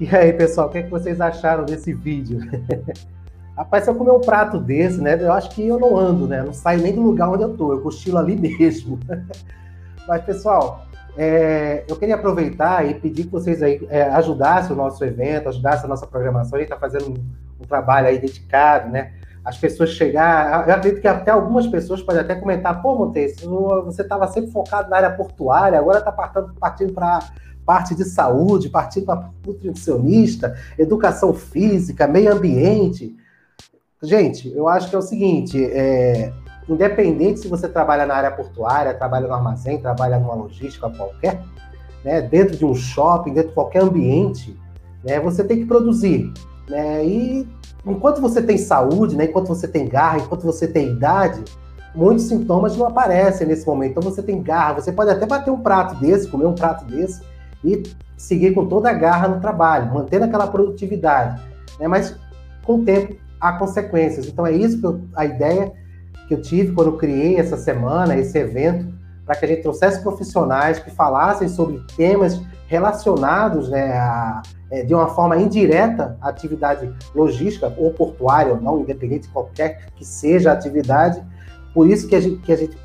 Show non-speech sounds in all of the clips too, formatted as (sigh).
E aí, pessoal, o que, é que vocês acharam desse vídeo? (laughs) Rapaz, se eu comer um prato desse, né? Eu acho que eu não ando, né? não saio nem do lugar onde eu tô, eu cochilo ali (laughs) mesmo. Mas, pessoal, é, eu queria aproveitar e pedir que vocês aí é, ajudassem o nosso evento, ajudassem a nossa programação. A gente está fazendo um, um, trabalho aí dedicado, né? As pessoas chegar. Eu acredito que até algumas pessoas podem até comentar: pô, Montes, você estava sempre focado na área portuária, agora está partindo para parte de saúde, partindo para nutricionista, educação física, meio ambiente. Gente, eu acho que é o seguinte: é, independente se você trabalha na área portuária, trabalha no armazém, trabalha numa logística qualquer, né, dentro de um shopping, dentro de qualquer ambiente, né, você tem que produzir. Né, e enquanto você tem saúde, né, enquanto você tem garra, enquanto você tem idade, muitos sintomas não aparecem nesse momento. Então você tem garra, você pode até bater um prato desse, comer um prato desse e seguir com toda a garra no trabalho, mantendo aquela produtividade. Né, mas com o tempo há consequências. Então é isso que eu, a ideia que eu tive quando eu criei essa semana, esse evento, para que a gente trouxesse profissionais que falassem sobre temas relacionados né, a, é, de uma forma indireta à atividade logística ou portuária, ou não, independente de qualquer que seja a atividade. Por isso que a gente, que a gente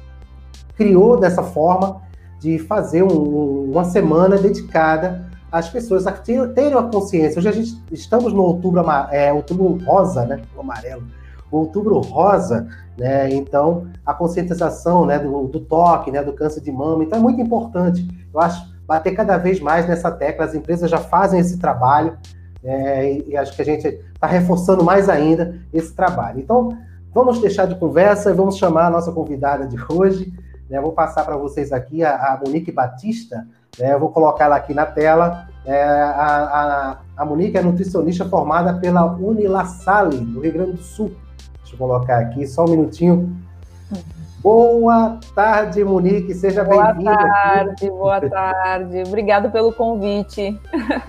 criou dessa forma de fazer um, uma semana dedicada às pessoas a terem a consciência. Hoje a gente estamos no outubro, é, outubro rosa, né? O amarelo. Outubro rosa, né? Então, a conscientização né, do, do, toque, né, do câncer de mama, então é muito importante. Eu acho bater cada vez mais nessa tecla, as empresas já fazem esse trabalho, é, e, e acho que a gente está reforçando mais ainda esse trabalho. Então, vamos deixar de conversa e vamos chamar a nossa convidada de hoje. Né? Vou passar para vocês aqui a, a Monique Batista, né? eu vou colocar ela aqui na tela. É, a, a, a Monique é nutricionista formada pela Unilassale, do Rio Grande do Sul. Deixa eu colocar aqui só um minutinho. Boa tarde, Monique, seja bem-vinda. Boa tarde, boa (laughs) tarde. Obrigado pelo convite.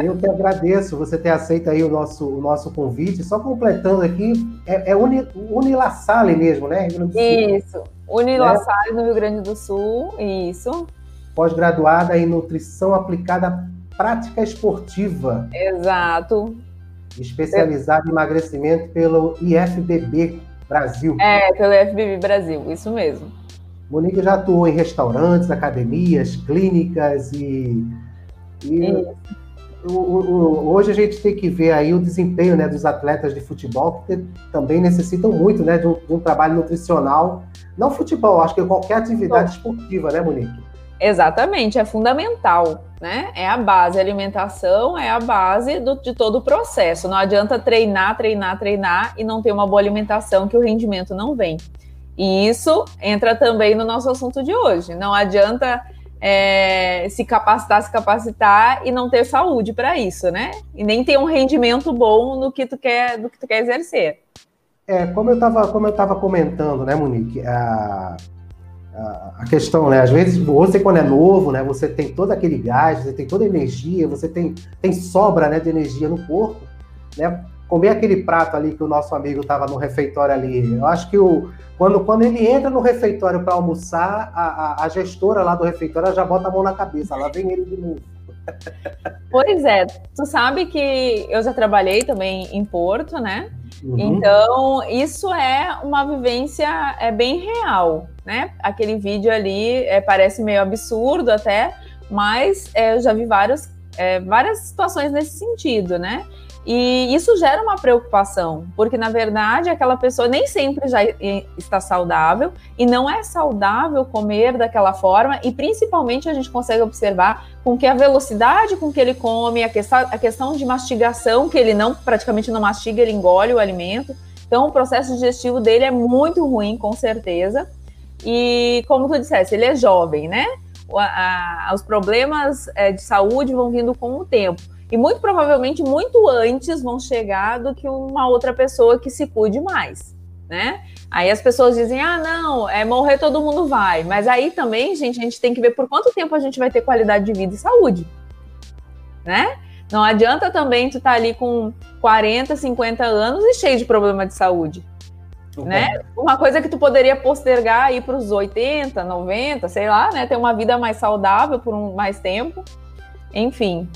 Eu que agradeço você ter aceito aí o nosso, o nosso convite. Só completando aqui, é, é Uni, Unilassale mesmo, né? Isso, Unilassale é. no Rio Grande do Sul, isso. Pós-graduada em Nutrição Aplicada à Prática Esportiva. Exato. Especializada em emagrecimento pelo IFBB, Brasil. É, pelo FBB Brasil, isso mesmo. Monique já atuou em restaurantes, academias, clínicas e, e o, o, hoje a gente tem que ver aí o desempenho né, dos atletas de futebol, que também necessitam muito né, de, um, de um trabalho nutricional. Não futebol, acho que qualquer atividade esportiva, né, Monique? Exatamente, é fundamental, né? É a base, a alimentação é a base do, de todo o processo. Não adianta treinar, treinar, treinar e não ter uma boa alimentação que o rendimento não vem. E isso entra também no nosso assunto de hoje. Não adianta é, se capacitar, se capacitar e não ter saúde para isso, né? E nem ter um rendimento bom no que tu quer, do que tu quer exercer. É, como eu estava como eu tava comentando, né, Monique, a a questão, né? Às vezes você quando é novo, né? Você tem todo aquele gás, você tem toda a energia, você tem, tem sobra, né, de energia no corpo, né? Comer aquele prato ali que o nosso amigo estava no refeitório ali. Eu acho que o, quando, quando ele entra no refeitório para almoçar, a, a, a, gestora lá do refeitório já bota a mão na cabeça, lá vem ele de novo. (laughs) Pois é, tu sabe que eu já trabalhei também em Porto, né? Uhum. Então, isso é uma vivência é bem real, né? Aquele vídeo ali é, parece meio absurdo até, mas é, eu já vi várias, é, várias situações nesse sentido, né? E isso gera uma preocupação, porque na verdade aquela pessoa nem sempre já está saudável e não é saudável comer daquela forma, e principalmente a gente consegue observar com que a velocidade com que ele come, a questão, a questão de mastigação, que ele não praticamente não mastiga, ele engole o alimento. Então o processo digestivo dele é muito ruim, com certeza. E como tu disseste, ele é jovem, né? A, os problemas é, de saúde vão vindo com o tempo. E muito provavelmente muito antes vão chegar do que uma outra pessoa que se cuide mais, né? Aí as pessoas dizem: "Ah, não, é morrer todo mundo vai". Mas aí também, gente, a gente tem que ver por quanto tempo a gente vai ter qualidade de vida e saúde. Né? Não adianta também tu estar tá ali com 40, 50 anos e cheio de problema de saúde. Né? Uma coisa que tu poderia postergar aí para os 80, 90, sei lá, né? Ter uma vida mais saudável por um mais tempo. Enfim,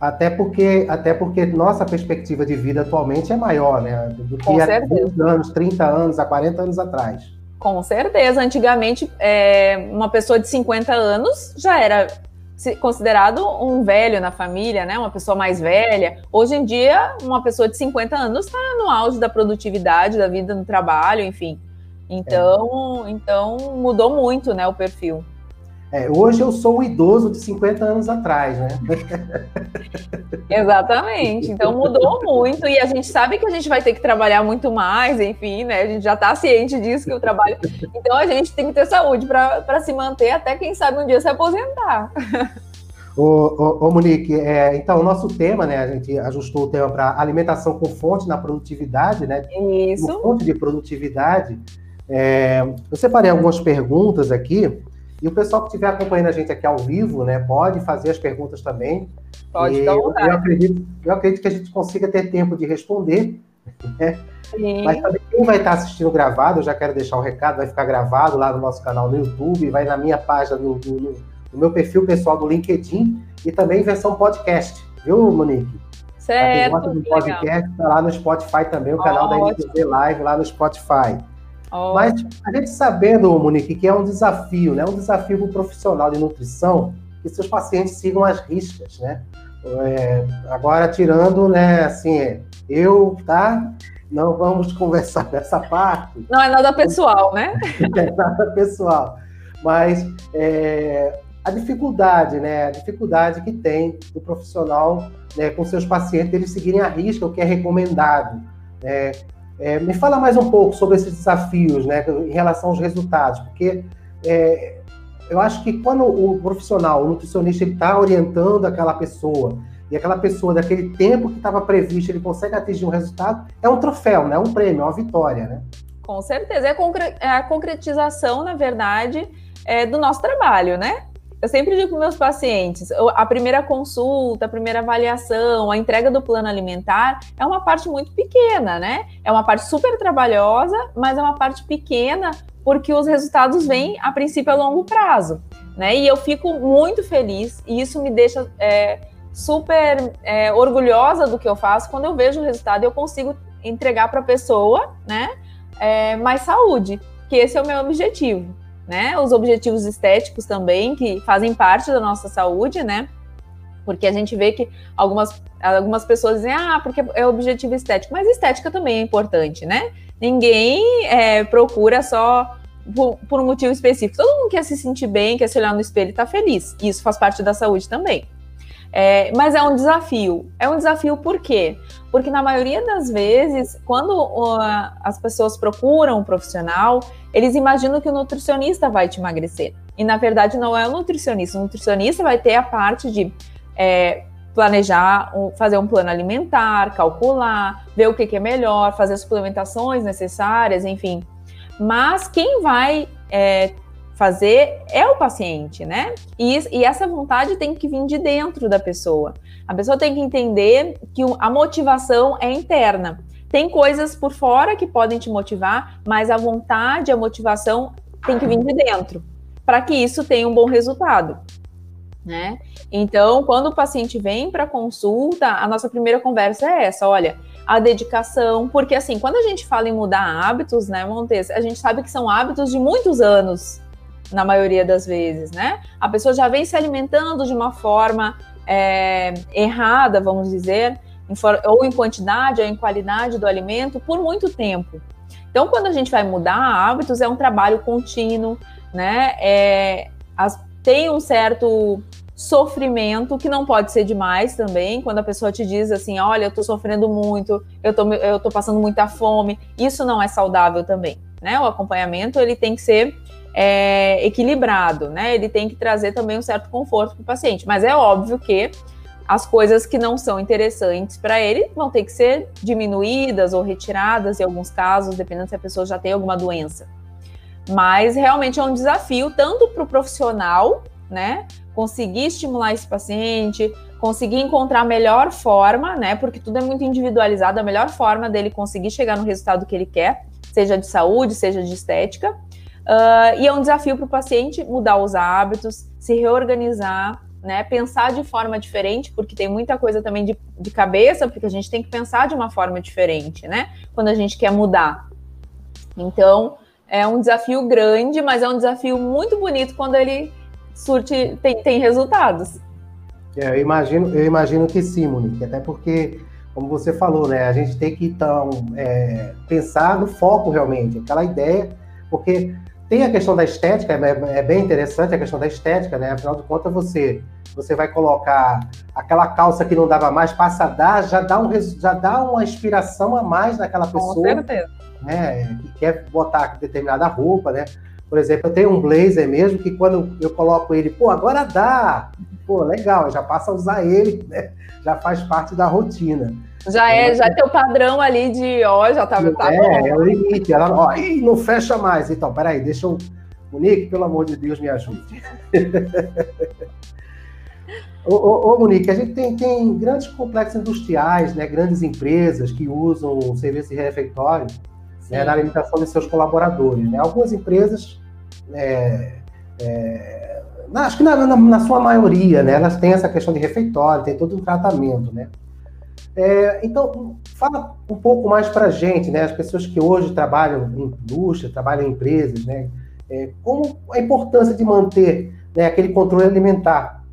Até porque, até porque nossa perspectiva de vida atualmente é maior, né? Do que há 20 anos, 30 anos, há 40 anos atrás. Com certeza. Antigamente, é, uma pessoa de 50 anos já era considerado um velho na família, né? Uma pessoa mais velha. Hoje em dia, uma pessoa de 50 anos está no auge da produtividade, da vida no trabalho, enfim. Então, é. então mudou muito, né, o perfil. É, hoje eu sou um idoso de 50 anos atrás, né? Exatamente. Então mudou muito e a gente sabe que a gente vai ter que trabalhar muito mais, enfim, né? A gente já está ciente disso que o trabalho. Então a gente tem que ter saúde para se manter até quem sabe um dia se aposentar. Ô, ô, ô Monique, é, então o nosso tema, né? A gente ajustou o tema para alimentação com fonte na produtividade, né? Isso. Com fonte de produtividade. É, eu separei algumas perguntas aqui. E o pessoal que estiver acompanhando a gente aqui ao vivo, né, pode fazer as perguntas também. Pode dar eu, eu acredito, eu acredito que a gente consiga ter tempo de responder. Né? Mas também quem vai estar assistindo gravado, eu já quero deixar o um recado, vai ficar gravado lá no nosso canal no YouTube, vai na minha página, no, no, no meu perfil pessoal do LinkedIn e também versão podcast, viu, Monique? Certo. Quem do podcast, tá lá no Spotify também, o canal Ótimo. da NTZ Live lá no Spotify. Mas a gente sabendo, Monique, que é um desafio, né? Um desafio para o profissional de nutrição que seus pacientes sigam as riscas, né? É, agora, tirando, né, assim, eu, tá? Não vamos (laughs) conversar nessa parte. Não é nada pessoal, né? (laughs) é nada pessoal. Mas é, a dificuldade, né? A dificuldade que tem o profissional né, com seus pacientes, eles seguirem a risca, o que é recomendado. Né? É, me fala mais um pouco sobre esses desafios, né, em relação aos resultados, porque é, eu acho que quando o profissional, o nutricionista, ele está orientando aquela pessoa e aquela pessoa daquele tempo que estava previsto, ele consegue atingir um resultado, é um troféu, né, é um prêmio, é uma vitória, né? Com certeza, é, é a concretização, na verdade, é, do nosso trabalho, né? Eu sempre digo para meus pacientes, a primeira consulta, a primeira avaliação, a entrega do plano alimentar é uma parte muito pequena, né? É uma parte super trabalhosa, mas é uma parte pequena porque os resultados vêm a princípio a longo prazo, né? E eu fico muito feliz e isso me deixa é, super é, orgulhosa do que eu faço quando eu vejo o resultado e eu consigo entregar para a pessoa, né? É, mais saúde, que esse é o meu objetivo né? Os objetivos estéticos também, que fazem parte da nossa saúde, né? Porque a gente vê que algumas, algumas pessoas dizem, ah, porque é objetivo estético, mas estética também é importante, né? Ninguém é, procura só por, por, um motivo específico. Todo mundo quer se sentir bem, quer se olhar no espelho e tá feliz. Isso faz parte da saúde também. É, mas é um desafio. É um desafio por quê? Porque na maioria das vezes, quando uh, as pessoas procuram um profissional, eles imaginam que o nutricionista vai te emagrecer. E na verdade não é o nutricionista. O nutricionista vai ter a parte de é, planejar, fazer um plano alimentar, calcular, ver o que, que é melhor, fazer as suplementações necessárias, enfim. Mas quem vai é, fazer é o paciente, né? E, e, essa vontade tem que vir de dentro da pessoa. A pessoa tem que entender que a motivação é interna. Tem coisas por fora que podem te motivar, mas a vontade, a motivação tem que vir de dentro, para que isso tenha um bom resultado. Né? Então, quando o paciente vem para consulta, a nossa primeira conversa é essa: olha, a dedicação, porque assim, quando a gente fala em mudar hábitos, né, Montes, a gente sabe que são hábitos de muitos anos na maioria das vezes, né? A pessoa já vem se alimentando de uma forma é, errada, vamos dizer, ou em quantidade ou em qualidade do alimento por muito tempo. Então, quando a gente vai mudar hábitos, é um trabalho contínuo, né? É, as, tem um certo sofrimento que não pode ser demais também, quando a pessoa te diz assim, olha, eu tô sofrendo muito, eu tô, eu tô passando muita fome, isso não é saudável também, né? O acompanhamento, ele tem que ser é, equilibrado, né? Ele tem que trazer também um certo conforto para o paciente. Mas é óbvio que as coisas que não são interessantes para ele vão ter que ser diminuídas ou retiradas em alguns casos, dependendo se a pessoa já tem alguma doença. Mas realmente é um desafio tanto para o profissional, né? Conseguir estimular esse paciente, conseguir encontrar a melhor forma, né? Porque tudo é muito individualizado, a melhor forma dele conseguir chegar no resultado que ele quer, seja de saúde, seja de estética. Uh, e é um desafio para o paciente mudar os hábitos, se reorganizar, né? Pensar de forma diferente, porque tem muita coisa também de, de cabeça, porque a gente tem que pensar de uma forma diferente, né? Quando a gente quer mudar. Então, é um desafio grande, mas é um desafio muito bonito quando ele surte, tem, tem resultados. É, eu imagino, eu imagino que sim, Monique, até porque, como você falou, né, a gente tem que então é, pensar no foco realmente, aquela ideia, porque tem a questão da estética, é, é, bem interessante a questão da estética, né? Afinal de contas, você você vai colocar aquela calça que não dava mais, passa a dar, já dá, um, já dá uma inspiração a mais naquela pessoa. Com certeza. Né, que quer botar determinada roupa, né? Por exemplo, eu tenho um blazer mesmo que quando eu coloco ele, pô, agora dá. Pô, legal, já passa a usar ele, né? Já faz parte da rotina. Já é, já é teu padrão ali de, ó, já tá, tá é, bom. É o limite. Ela, ó, ih, não fecha mais. Então, peraí, deixa eu. Monique, pelo amor de Deus, me ajude. (laughs) ô, ô, ô, Monique, a gente tem, tem grandes complexos industriais, né, grandes empresas que usam o serviço de refeitório né, na alimentação de seus colaboradores. Né? Algumas empresas, é, é, acho que na, na, na, sua maioria, né, elas têm essa questão de refeitório, tem todo um tratamento, né? É, então, fala um pouco mais para a gente, né, as pessoas que hoje trabalham em indústria, trabalham em empresas, né, é, como a importância de manter né, aquele controle alimentar.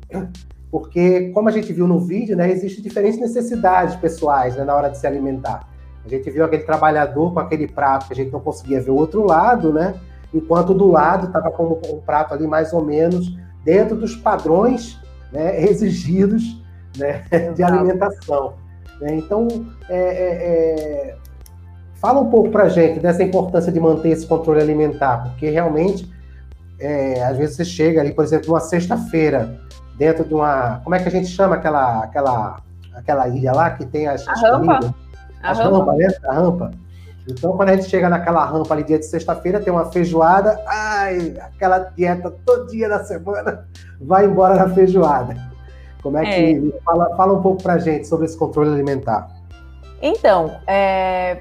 Porque, como a gente viu no vídeo, né, existem diferentes necessidades pessoais né, na hora de se alimentar. A gente viu aquele trabalhador com aquele prato que a gente não conseguia ver o outro lado, né? Enquanto do lado estava com um prato ali mais ou menos dentro dos padrões né, exigidos né, (laughs) de alimentação. Né? Então, é, é, é... fala um pouco para a gente dessa importância de manter esse controle alimentar, porque realmente, é, às vezes você chega ali, por exemplo, numa sexta-feira, dentro de uma. Como é que a gente chama aquela, aquela, aquela ilha lá que tem as, as comidas? A rampa, né? A rampa. Então, quando a gente chega naquela rampa ali dia de sexta-feira, tem uma feijoada, ai, aquela dieta todo dia da semana vai embora na feijoada. Como é, é. que. Fala, fala um pouco pra gente sobre esse controle alimentar. Então, é,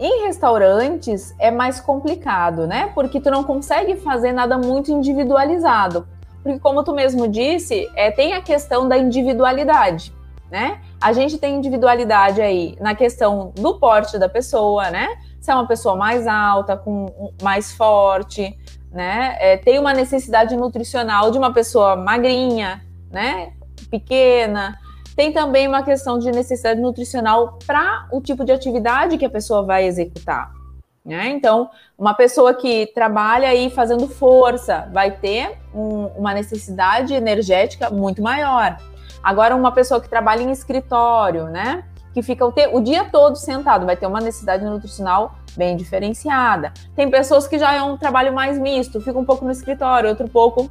em restaurantes é mais complicado, né? Porque tu não consegue fazer nada muito individualizado. Porque, como tu mesmo disse, é, tem a questão da individualidade né? A gente tem individualidade aí na questão do porte da pessoa, né? Se é uma pessoa mais alta, com mais forte, né? É, tem uma necessidade nutricional de uma pessoa magrinha, né? Pequena. Tem também uma questão de necessidade nutricional para o tipo de atividade que a pessoa vai executar. Né? Então, uma pessoa que trabalha aí fazendo força vai ter um, uma necessidade energética muito maior. Agora, uma pessoa que trabalha em escritório, né? Que fica o, te, o dia todo sentado, vai ter uma necessidade nutricional bem diferenciada. Tem pessoas que já é um trabalho mais misto, fica um pouco no escritório, outro pouco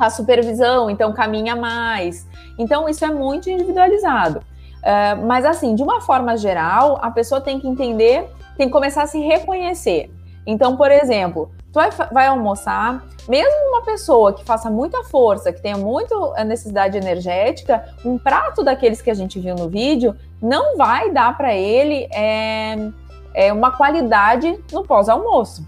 faz supervisão, então caminha mais. Então, isso é muito individualizado. Uh, mas, assim, de uma forma geral, a pessoa tem que entender, tem que começar a se reconhecer. Então, por exemplo, tu vai, vai almoçar, mesmo uma pessoa que faça muita força, que tenha muito eh, necessidade energética, um prato daqueles que a gente viu no vídeo não vai dar para ele é, é, uma qualidade no pós-almoço.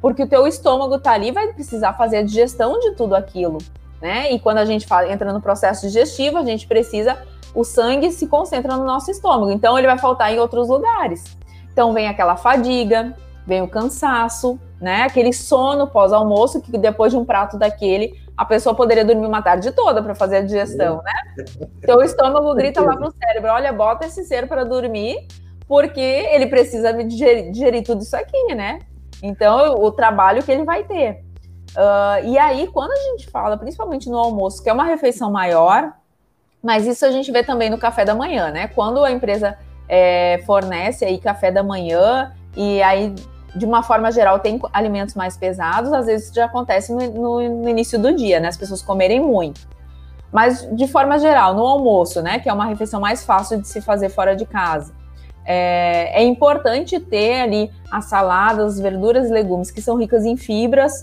Porque o teu estômago tá ali, vai precisar fazer a digestão de tudo aquilo, né? E quando a gente fala, entra no processo digestivo, a gente precisa, o sangue se concentra no nosso estômago, então ele vai faltar em outros lugares. Então vem aquela fadiga, vem o cansaço, né? Aquele sono pós-almoço, que depois de um prato daquele, a pessoa poderia dormir uma tarde toda para fazer a digestão, né? Então o estômago (laughs) grita lá pro cérebro: olha, bota esse ser para dormir, porque ele precisa digerir, digerir, tudo isso aqui, né? Então, o trabalho que ele vai ter. Uh, e aí, quando a gente fala, principalmente no almoço, que é uma refeição maior, mas isso a gente vê também no café da manhã, né? Quando a empresa é, fornece aí café da manhã e aí de uma forma geral, tem alimentos mais pesados, às vezes já acontece no, no, início do dia, né? As pessoas comerem muito. Mas, de forma geral, no almoço, né? Que é uma refeição mais fácil de se fazer fora de casa. É, é importante ter ali as saladas, verduras e legumes que são ricas em fibras,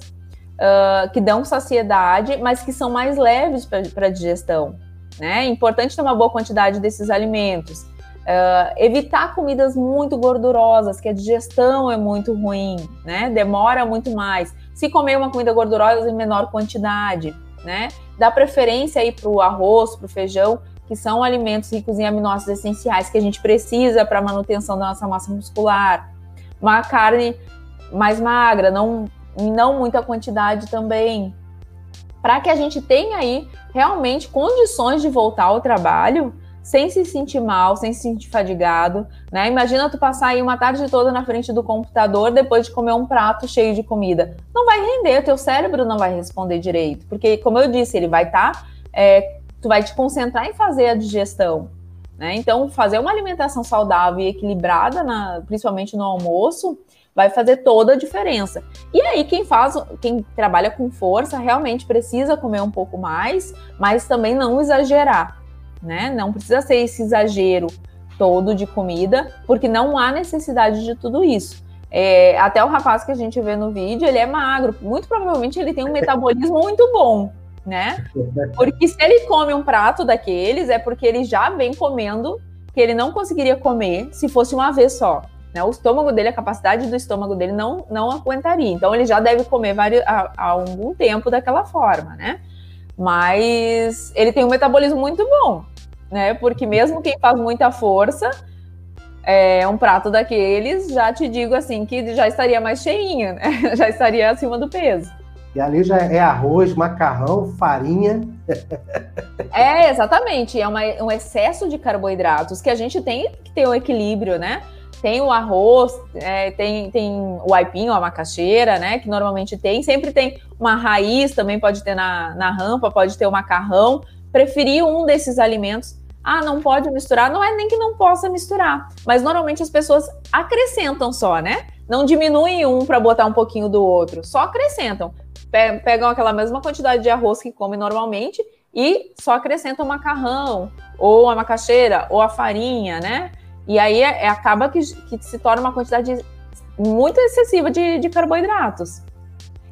uh, que dão saciedade, mas que são mais leves para a digestão. Né? É importante ter uma boa quantidade desses alimentos. Uh, evitar comidas muito gordurosas, que a digestão é muito ruim, né? Demora muito mais. Se comer uma comida gordurosa em menor quantidade, né? dá preferência aí para o arroz, para o feijão, que são alimentos ricos em aminoácidos essenciais que a gente precisa para a manutenção da nossa massa muscular. Uma carne mais magra, não, não muita quantidade também, para que a gente tenha aí realmente condições de voltar ao trabalho sem se sentir mal, sem se sentir fadigado, né? Imagina tu passar aí uma tarde toda na frente do computador depois de comer um prato cheio de comida. Não vai render, teu cérebro não vai responder direito, porque como eu disse, ele vai estar, tá, é, tu vai te concentrar em fazer a digestão, né? Então, fazer uma alimentação saudável e equilibrada, na, principalmente no almoço, vai fazer toda a diferença. E aí, quem faz, quem trabalha com força, realmente precisa comer um pouco mais, mas também não exagerar né? Não precisa ser esse exagero todo de comida, porque não há necessidade de tudo isso. É, até o rapaz que a gente vê no vídeo, ele é magro. Muito provavelmente ele tem um metabolismo muito bom, né? Porque se ele come um prato daqueles, é porque ele já vem comendo que ele não conseguiria comer se fosse uma vez só. Né? O estômago dele, a capacidade do estômago dele não, não aguentaria. Então ele já deve comer vários, há, há algum tempo daquela forma, né? Mas ele tem um metabolismo muito bom, né? Porque mesmo quem faz muita força, é, um prato daqueles, já te digo assim, que já estaria mais cheinho, né? (laughs) Já estaria acima do peso. E ali já é arroz, macarrão, farinha. (laughs) É, exatamente. É uma, um excesso de carboidratos que a gente tem que ter um equilíbrio, né? Tem o arroz, é, tem, tem o aipim, a macaxeira, né? Que normalmente tem. Sempre tem uma raiz, também pode ter na, na rampa, pode ter o macarrão. Preferir um desses alimentos. Ah, não pode misturar. Não é nem que não possa misturar. Mas normalmente as pessoas acrescentam só, né? Não diminuem um para botar um pouquinho do outro. Só acrescentam. Pegam aquela mesma quantidade de arroz que come normalmente e só acrescentam o macarrão, ou a macaxeira, ou a farinha, né? E aí é, é, acaba que, que, se torna uma quantidade muito excessiva de, de, carboidratos.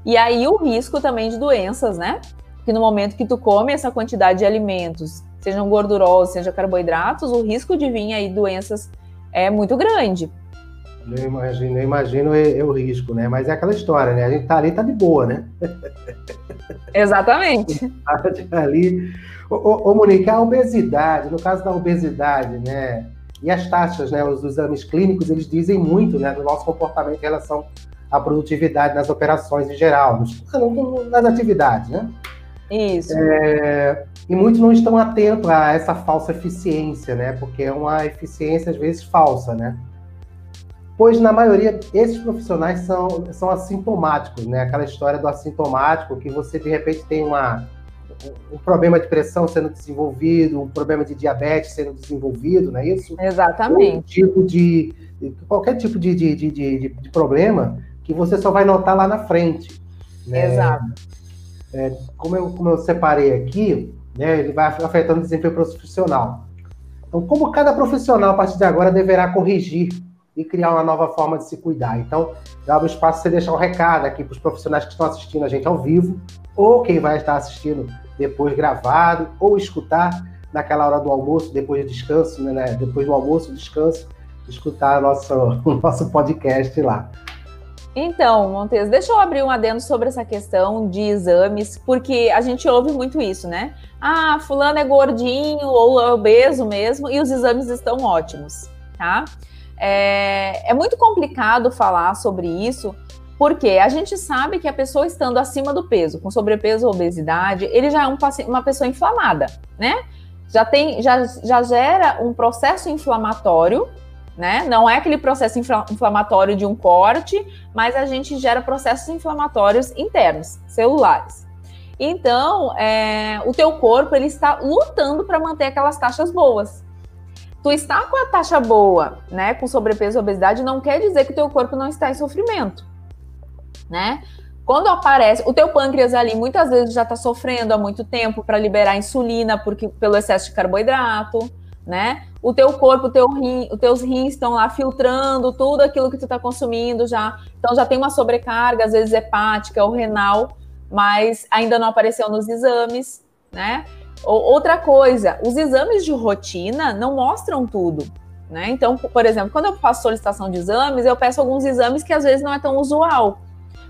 E aí o risco também de doenças, né? Que no momento que tu come essa quantidade de alimentos, sejam gordurosos, sejam carboidratos, o risco de vir aí doenças é muito grande. Eu imagino, eu imagino é, é o risco, né? Mas é aquela história, né? A gente tá ali, tá de boa, né? (laughs) Exatamente. (laughs) Tá ali. Ô, ô, ô, Monique, a obesidade, no caso da obesidade, né? E as taxas, né, os exames clínicos, eles dizem muito né, do nosso comportamento em relação à produtividade nas operações em geral, nas atividades, né? Isso. É, e muitos não estão atentos a essa falsa eficiência, né? Porque é uma eficiência, às vezes, falsa, né? Pois, na maioria, esses profissionais são, são assintomáticos, né? Aquela história do assintomático, que você, de repente, tem uma, um problema de pressão sendo desenvolvido, um problema de diabetes sendo desenvolvido, não é isso? Exatamente. Um tipo de, qualquer tipo de, de, de, de, de problema que você só vai notar lá na frente. Né? Exato. É, como, eu, como eu separei aqui, né, ele vai afetando o desempenho profissional. Então, como cada profissional, a partir de agora, deverá corrigir e criar uma nova forma de se cuidar. Então, dá um espaço para você deixar um recado aqui para os profissionais que estão assistindo a gente ao vivo, ou quem vai estar assistindo depois gravado, ou escutar naquela hora do almoço, depois do descanso, né? Depois do almoço, descanso, escutar nosso, (laughs) o nosso podcast lá. Então, Montes, deixa eu abrir um adendo sobre essa questão de exames, porque a gente ouve muito isso, né? Ah, fulano é gordinho ou é obeso mesmo, e os exames estão ótimos, tá? É, é muito complicado falar sobre isso, porque a gente sabe que a pessoa estando acima do peso, com sobrepeso ou obesidade, ele já é um, uma pessoa inflamada, né? Já tem, já, já gera um processo inflamatório, né? Não é aquele processo inflamatório de um corte, mas a gente gera processos inflamatórios internos, celulares. Então, é, o teu corpo ele está lutando para manter aquelas taxas boas. Tu está com a taxa boa, né, com sobrepeso e obesidade, não quer dizer que o teu corpo não está em sofrimento né? Quando aparece, o teu pâncreas ali muitas vezes já está sofrendo há muito tempo para liberar insulina porque pelo excesso de carboidrato, né? O teu corpo, o teu rim, os teus rins estão lá filtrando tudo aquilo que tu está consumindo já. Então já tem uma sobrecarga, às vezes hepática ou renal, mas ainda não apareceu nos exames, né? Outra coisa, os exames de rotina não mostram tudo. Né? Então, por exemplo, quando eu faço solicitação de exames, eu peço alguns exames que às vezes não é tão usual.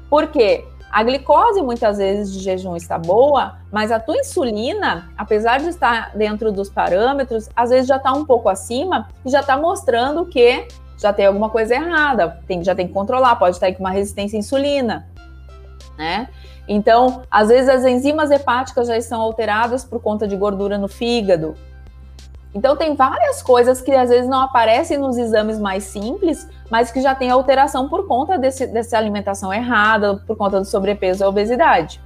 Por quê? A glicose muitas vezes de jejum está boa, mas a tua insulina, apesar de estar dentro dos parâmetros, às vezes já está um pouco acima e já está mostrando que já tem alguma coisa errada, tem, já tem que controlar, pode estar com uma resistência à insulina, né? Então, às vezes as enzimas hepáticas já estão alteradas por conta de gordura no fígado. Então, tem várias coisas que às vezes não aparecem nos exames mais simples, mas que já tem alteração por conta desse, dessa alimentação errada, por conta do sobrepeso e obesidade.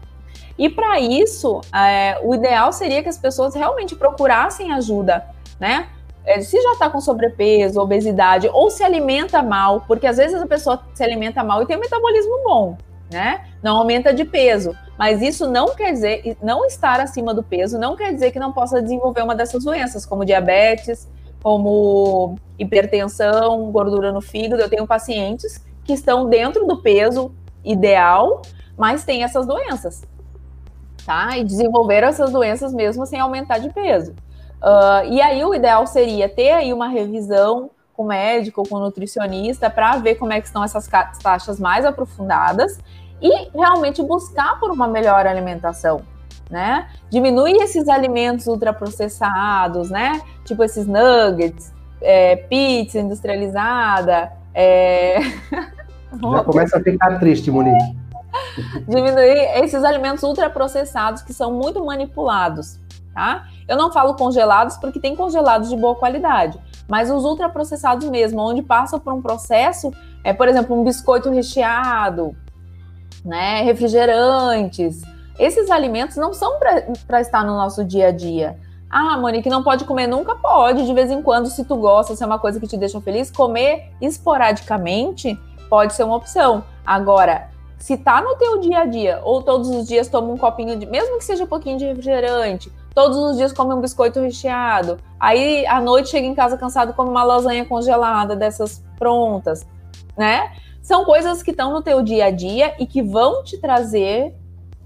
E para isso, é, o ideal seria que as pessoas realmente procurassem ajuda, né? É, se já está com sobrepeso, obesidade, ou se alimenta mal, porque às vezes a pessoa se alimenta mal e tem um metabolismo bom, né? Não aumenta de peso. Mas isso não quer dizer, não estar acima do peso, não quer dizer que não possa desenvolver uma dessas doenças, como diabetes, como hipertensão, gordura no fígado. Eu tenho pacientes que estão dentro do peso ideal, mas têm essas doenças, tá? E desenvolveram essas doenças mesmo sem aumentar de peso. Uh, e aí o ideal seria ter aí uma revisão com médico, com nutricionista, para ver como é que estão essas taxas mais aprofundadas e realmente buscar por uma melhor alimentação, né? Diminuir esses alimentos ultraprocessados, né? Tipo esses nuggets, é, pizza industrializada. É... (laughs) Já começa a ficar triste, Monique. Diminuir esses alimentos ultraprocessados que são muito manipulados, tá? Eu não falo congelados porque tem congelados de boa qualidade, mas os ultraprocessados mesmo, onde passa por um processo, é, por exemplo, um biscoito recheado, né, refrigerantes. Esses alimentos não são para estar no nosso dia a dia. Ah, Monique, não pode comer nunca? Pode, de vez em quando, se tu gosta, se é uma coisa que te deixa feliz, comer esporadicamente pode ser uma opção. Agora, se tá no teu dia a dia, ou todos os dias toma um copinho de, mesmo que seja um pouquinho de refrigerante, todos os dias come um biscoito recheado, aí à noite chega em casa cansado come uma lasanha congelada dessas prontas, né? são coisas que estão no teu dia a dia e que vão te trazer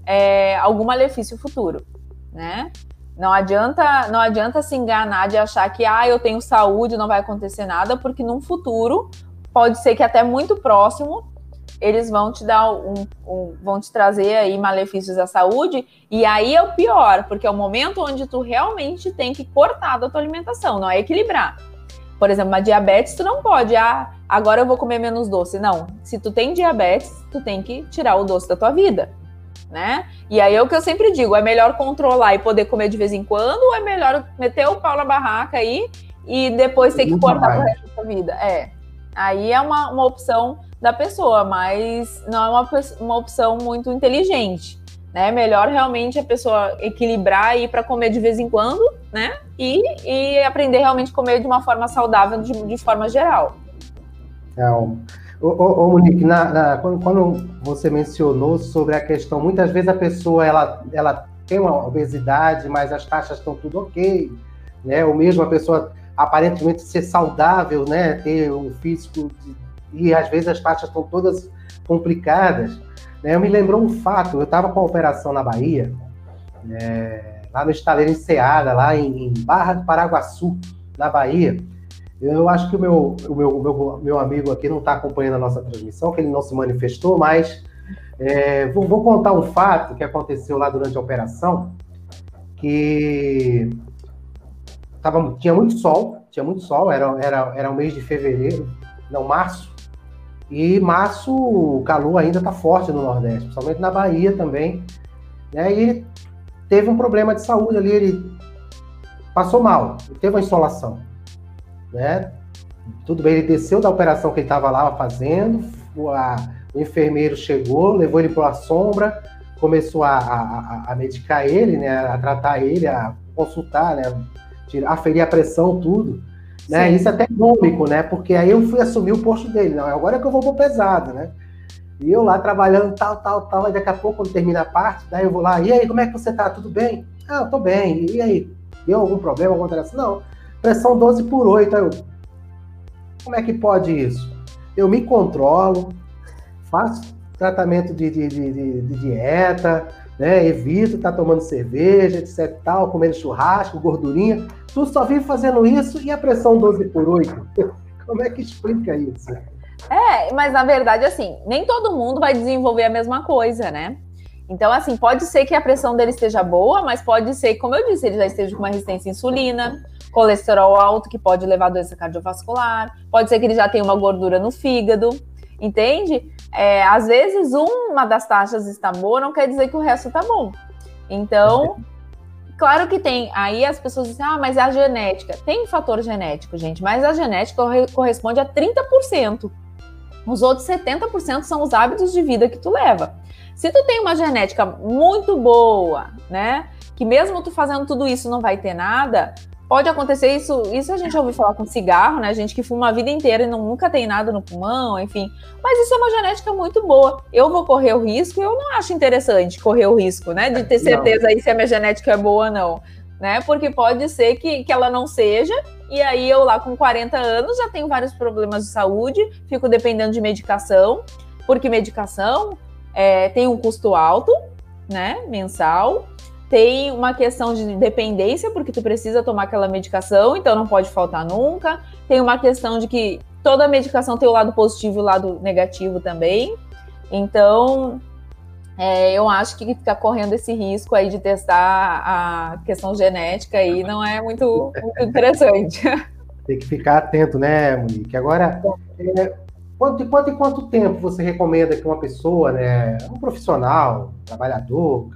é, algum malefício futuro, né? Não adianta, não adianta se enganar de achar que ah, eu tenho saúde, não vai acontecer nada, porque num futuro pode ser que até muito próximo eles vão te dar um, um, vão te trazer aí malefícios à saúde e aí é o pior, porque é o momento onde tu realmente tem que cortar da tua alimentação, não é equilibrar. Por exemplo, uma diabetes, tu não pode, ah, agora eu vou comer menos doce. Não. Se tu tem diabetes, tu tem que tirar o doce da tua vida, né? E aí é o que eu sempre digo, é melhor controlar e poder comer de vez em quando, ou é melhor meter o pau na barraca aí e depois ter que cortar pro resto da tua vida? É. Aí é uma, uma opção da pessoa, mas não é uma, uma opção muito inteligente né? Melhor realmente a pessoa equilibrar e ir para comer de vez em quando, né? E, e aprender realmente a comer de uma forma saudável, de, de forma geral. É, ô, ô, ô Monique, na, na, quando, quando, você mencionou sobre a questão, muitas vezes a pessoa ela, ela tem uma obesidade, mas as taxas estão tudo ok, né? Ou mesmo a pessoa aparentemente ser saudável, né? Ter um físico de, e às vezes as taxas estão todas complicadas. Né? Eu me lembrou um fato, eu estava com a operação na Bahia, é, lá no estaleiro Enseada, lá em, em, Barra do Paraguaçu, na Bahia. Eu acho que o meu, o meu, meu, meu amigo aqui não está acompanhando a nossa transmissão, que ele não se manifestou, mas é, vou, vou, contar um fato que aconteceu lá durante a operação, que tava, tinha muito sol, tinha muito sol, era, era, era o mês de fevereiro, não, março, e março, o calor ainda está forte no Nordeste, principalmente na Bahia também. Né? E ele teve um problema de saúde ali, ele passou mal, ele teve uma insolação. Né? Tudo bem, ele desceu da operação que ele estava lá fazendo, o, a, o enfermeiro chegou, levou ele para a sombra, começou a, a, a, medicar ele, né? a tratar ele, a consultar, né? a ferir a pressão, tudo. Né? Isso é até cômico, né? Porque aí eu fui assumir o posto dele. Não, agora é que eu vou pro pesado, né? E eu lá trabalhando tal, tal, tal, e daqui a pouco, quando termina a parte, daí eu vou lá, e aí, como é que você tá? Tudo bem? Ah, eu tô bem. E aí? Deu algum problema, alguma alteração? Não. Pressão 12 por 8. Aí eu, como é que pode isso? Eu me controlo, faço tratamento de, de, de, de dieta, né? Evito estar tá tomando cerveja, etc tal, comendo churrasco, gordurinha. Tu só vive fazendo isso e a pressão 12 por 8? (laughs) Como é que explica isso? É, mas na verdade, assim, nem todo mundo vai desenvolver a mesma coisa, né? Então, assim, pode ser que a pressão dele esteja boa, mas pode ser, como eu disse, ele já esteja com uma resistência à insulina, colesterol alto, que pode levar a doença cardiovascular, pode ser que ele já tenha uma gordura no fígado, entende? É, às vezes, uma das taxas está boa, não quer dizer que o resto está bom. Então, claro que tem. Aí as pessoas dizem, ah, mas é a genética. Tem fator genético, gente, mas a genética corresponde a 30%. Os outros 70% são os hábitos de vida que tu leva. Se tu tem uma genética muito boa, né? Que mesmo tu fazendo tudo isso não vai ter nada, pode acontecer isso. Isso a gente ouviu falar com cigarro, né? Gente que fuma a vida inteira e não, nunca tem nada no pulmão, enfim. Mas isso é uma genética muito boa. Eu vou correr o risco, eu não acho interessante correr o risco, né? De ter certeza aí se a minha genética é boa ou não. Né? Porque pode ser que, que ela não seja, e aí eu lá com 40 anos já tenho vários problemas de saúde, fico dependendo de medicação, porque medicação é, tem um custo alto, né, mensal, tem uma questão de dependência, porque tu precisa tomar aquela medicação, então não pode faltar nunca. Tem uma questão de que toda medicação tem o lado positivo e o lado negativo também. Então, é, eu acho que ficar correndo esse risco aí de testar a questão genética aí não é muito, muito interessante. (laughs) Tem que ficar atento, né, Monique? Agora, é, quanto, quanto e quanto tempo você recomenda que uma pessoa, né, um profissional, trabalhador,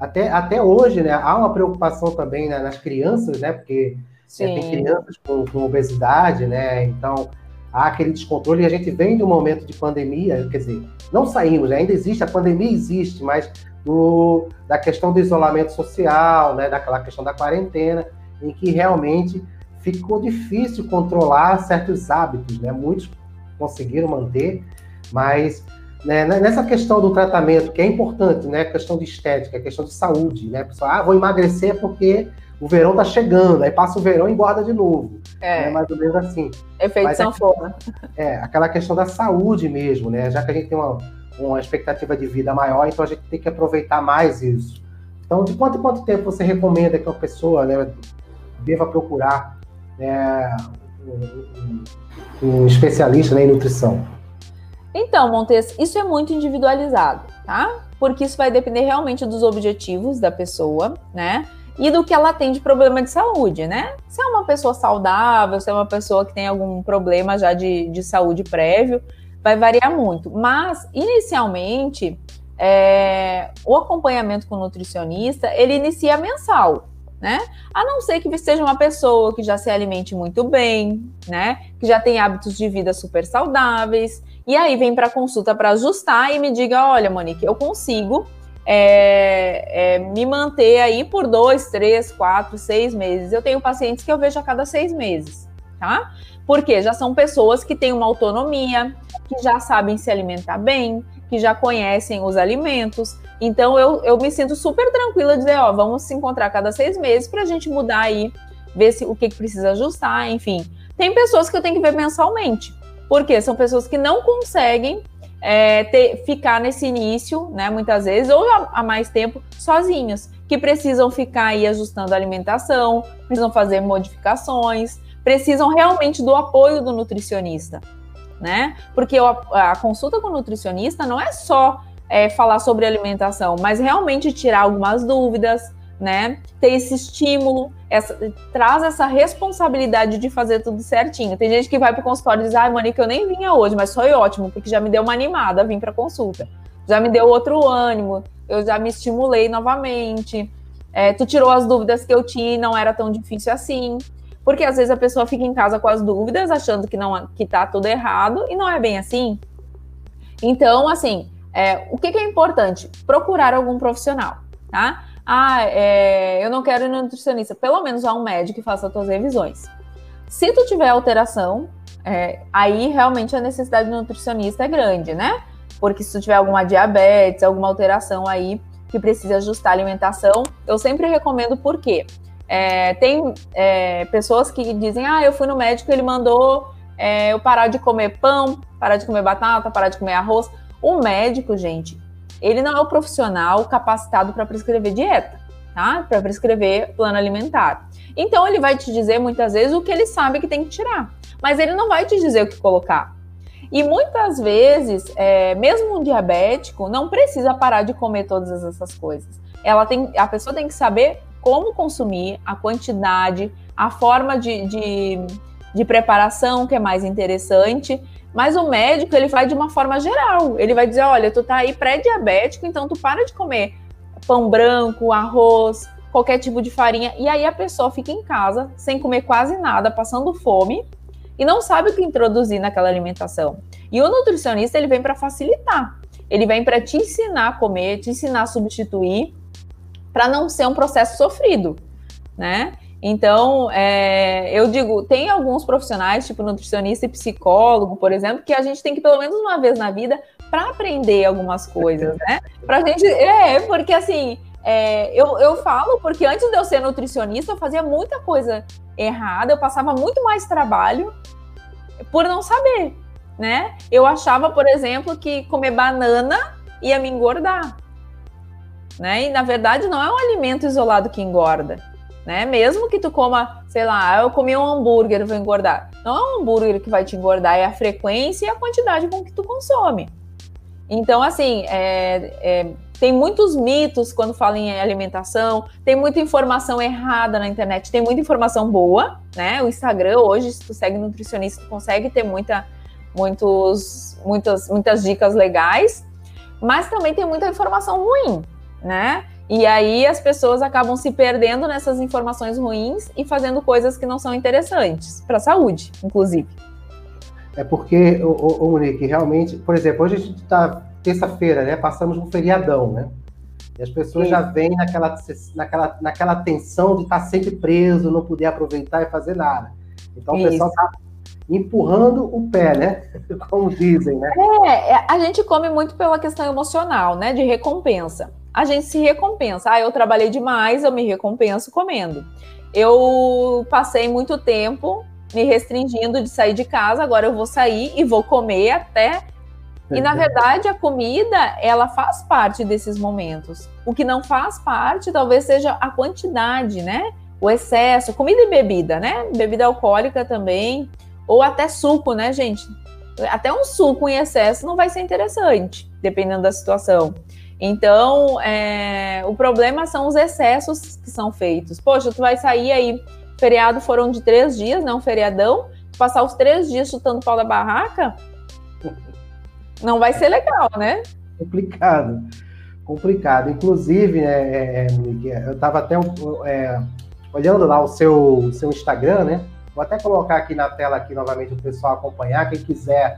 até, até hoje, né, há uma preocupação também né, nas crianças, né, porque é, tem crianças com, com, obesidade, né, então há aquele descontrole e a gente vem de um momento de pandemia, quer dizer, não saímos, né, ainda existe, a pandemia existe, mas do, da questão do isolamento social, né, daquela questão da quarentena, em que realmente ficou difícil controlar certos hábitos, né, muitos conseguiram manter, mas né, né, nessa questão do tratamento, que é importante, né? Questão de estética, questão de saúde, né? Pessoal, ah, vou emagrecer porque o verão tá chegando, aí passa o verão e engorda de novo. É, é mais ou menos assim. Efeito Mas sanfona. É, aquela questão da saúde mesmo, né? Já que a gente tem uma, uma expectativa de vida maior, então a gente tem que aproveitar mais isso. Então, de quanto em quanto tempo você recomenda que uma pessoa né, deva procurar né, um, um, um especialista né, em nutrição? Então, Montes, isso é muito individualizado, tá? Porque isso vai depender realmente dos objetivos da pessoa, né? E do que ela tem de problema de saúde, né? Se é uma pessoa saudável, se é uma pessoa que tem algum problema já de, de saúde prévio, vai variar muito. Mas, inicialmente, é, o acompanhamento com o nutricionista, ele inicia mensal, né? A não ser que seja uma pessoa que já se alimente muito bem, né? Que já tem hábitos de vida super saudáveis, e aí vem para consulta para ajustar e me diga: olha, Monique, eu consigo é, é, me manter aí por dois, três, quatro, seis meses. Eu tenho pacientes que eu vejo a cada seis meses, tá? Porque já são pessoas que têm uma autonomia, que já sabem se alimentar bem, que já conhecem os alimentos. Então eu, eu me sinto super tranquila de dizer, ó, vamos se encontrar a cada seis meses para a gente mudar aí, ver se o que, que precisa ajustar, enfim. Tem pessoas que eu tenho que ver mensalmente. Porque são pessoas que não conseguem é, ter, ficar nesse início, né, muitas vezes, ou há mais tempo, sozinhos, que precisam ficar aí ajustando a alimentação, precisam fazer modificações, precisam realmente do apoio do nutricionista, né? Porque a, a consulta com o nutricionista não é só é, falar sobre alimentação, mas realmente tirar algumas dúvidas, né? Ter esse estímulo, essa, traz essa responsabilidade de fazer tudo certinho. Tem gente que vai para consultório e diz: ai, Monique, eu nem vinha hoje, mas foi ótimo, porque já me deu uma animada vir para consulta. Já me deu outro ânimo, eu já me estimulei novamente. É, tu tirou as dúvidas que eu tinha e não era tão difícil assim. Porque às vezes a pessoa fica em casa com as dúvidas, achando que não que tá tudo errado, e não é bem assim. Então, assim, é, o que, que é importante? Procurar algum profissional, tá? Ah, é, eu não quero ir no nutricionista. Pelo menos há um médico que faça as tuas revisões. Se tu tiver alteração, é, aí realmente a necessidade do nutricionista é grande, né? Porque se tu tiver alguma diabetes, alguma alteração aí que precisa ajustar a alimentação, eu sempre recomendo por quê? É, tem é, pessoas que dizem, ah, eu fui no médico, ele mandou é, eu parar de comer pão, parar de comer batata, parar de comer arroz. O médico, gente, ele não é o profissional capacitado para prescrever dieta, tá? Para prescrever plano alimentar. Então ele vai te dizer muitas vezes o que ele sabe que tem que tirar, mas ele não vai te dizer o que colocar. E muitas vezes, é, mesmo um diabético não precisa parar de comer todas essas coisas. Ela tem, a pessoa tem que saber como consumir, a quantidade, a forma de, de, de preparação que é mais interessante. Mas o médico ele vai de uma forma geral. Ele vai dizer, olha, tu tá aí pré-diabético, então tu para de comer pão branco, arroz, qualquer tipo de farinha. E aí a pessoa fica em casa sem comer quase nada, passando fome e não sabe o que introduzir naquela alimentação. E o nutricionista ele vem para facilitar. Ele vem para te ensinar a comer, te ensinar a substituir, para não ser um processo sofrido, né? Então, é, eu digo, tem alguns profissionais, tipo nutricionista e psicólogo, por exemplo, que a gente tem que pelo menos uma vez na vida para aprender algumas coisas, né? Pra gente, é, porque assim, é, eu, eu falo porque antes de eu ser nutricionista, eu fazia muita coisa errada, eu passava muito mais trabalho por não saber, né? Eu achava, por exemplo, que comer banana ia me engordar, né? E na verdade não é um alimento isolado que engorda, né? Mesmo que tu coma, sei lá, eu comi um hambúrguer, vou engordar. Não é um hambúrguer que vai te engordar, é a frequência e a quantidade com que tu consome. Então, assim, é, é tem muitos mitos quando falam em alimentação, tem muita informação errada na internet, tem muita informação boa, né? O Instagram hoje, se tu segue nutricionista, tu consegue ter muita, muitos, muitas, muitas dicas legais, mas também tem muita informação ruim, né? E aí as pessoas acabam se perdendo nessas informações ruins e fazendo coisas que não são interessantes para a saúde, inclusive. É porque, o, o Monique, realmente, por exemplo, hoje a gente está terça-feira, né? Passamos um feriadão, né? E as pessoas Sim. já vêm naquela, naquela, naquela tensão de estar sempre preso, não poder aproveitar e fazer nada. Então Isso. o pessoal está empurrando o pé, né? (laughs) Como dizem, né? É, é, a gente come muito pela questão emocional, né? De recompensa. A gente se recompensa. Ah, eu trabalhei demais, eu me recompenso comendo. Eu passei muito tempo me restringindo de sair de casa, agora eu vou sair e vou comer até e na verdade a comida, ela faz parte desses momentos. O que não faz parte talvez seja a quantidade, né? O excesso, comida e bebida, né? Bebida alcoólica também, ou até suco, né, gente? Até um suco em excesso não vai ser interessante, dependendo da situação. Então, é, o problema são os excessos que são feitos. Poxa, tu vai sair aí, feriado foram de três dias? Um feriadão, passar os três dias chutando pau da barraca, não vai ser legal, né? Complicado. Complicado. Inclusive, né, é, é eu estava até é, olhando lá o seu, seu Instagram, né? Vou até colocar aqui na tela aqui novamente o pessoal acompanhar. Quem quiser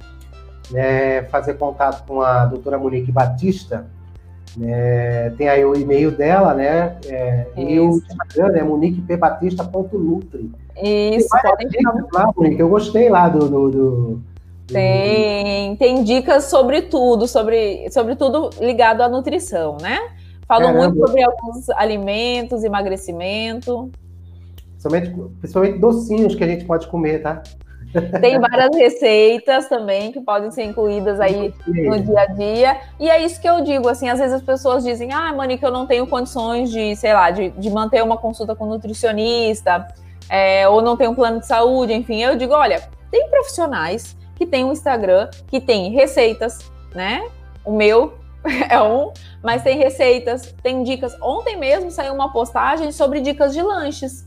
né, fazer contato com a doutora Monique Batista, né, tem aí o e-mail dela, né? É, e o Instagram é moniquepbatista.nutri. Isso, lá, Monique. Eu gostei lá do, do, do tem, tem dicas sobre tudo, sobre, sobre tudo ligado à nutrição, né? Caramba. muito sobre alguns alimentos, emagrecimento. Principalmente, principalmente docinhos que a gente pode comer, tá? Tem várias receitas também que podem ser incluídas aí no dia a dia. E é isso que eu digo, assim, às vezes as pessoas dizem, ah, Monique, eu não tenho condições de, sei lá, de, de manter uma consulta com um nutricionista, é, ou não tenho um plano de saúde, enfim. Eu digo, olha, tem profissionais que tem um Instagram que tem receitas, né? O meu (laughs) é um, mas tem receitas, tem dicas. Ontem mesmo saiu uma postagem sobre dicas de lanches,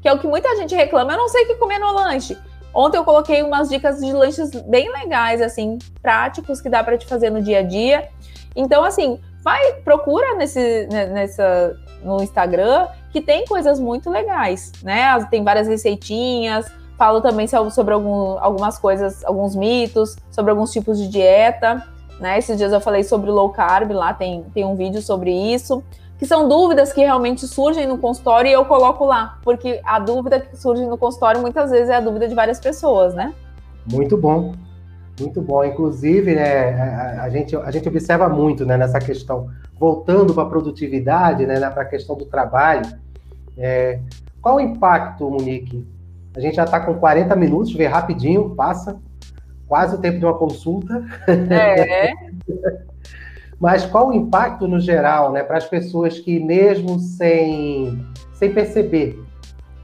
que é o que muita gente reclama. Eu não sei o que comer no lanche. Ontem eu coloquei umas dicas de lanches bem legais, assim, práticos que dá para te fazer no dia a dia. Então, assim, vai, procura nesse, né, nessa, no Instagram que tem coisas muito legais, né? Tem várias receitinhas, Falo também sobre algum, algumas coisas, alguns mitos, sobre alguns tipos de dieta. Né? Esses dias eu falei sobre low carb, lá tem, tem um vídeo sobre isso. Que são dúvidas que realmente surgem no consultório e eu coloco lá, porque a dúvida que surge no consultório muitas vezes é a dúvida de várias pessoas, né? Muito bom, muito bom. Inclusive, né, a, a gente, a gente observa muito né, nessa questão, voltando para a produtividade, né, para a questão do trabalho. É, qual o impacto, Monique, a gente já está com 40 minutos, vê rapidinho, passa. Quase o tempo de uma consulta. É. (laughs) Mas qual o impacto no geral, né, para as pessoas que mesmo sem, sem perceber,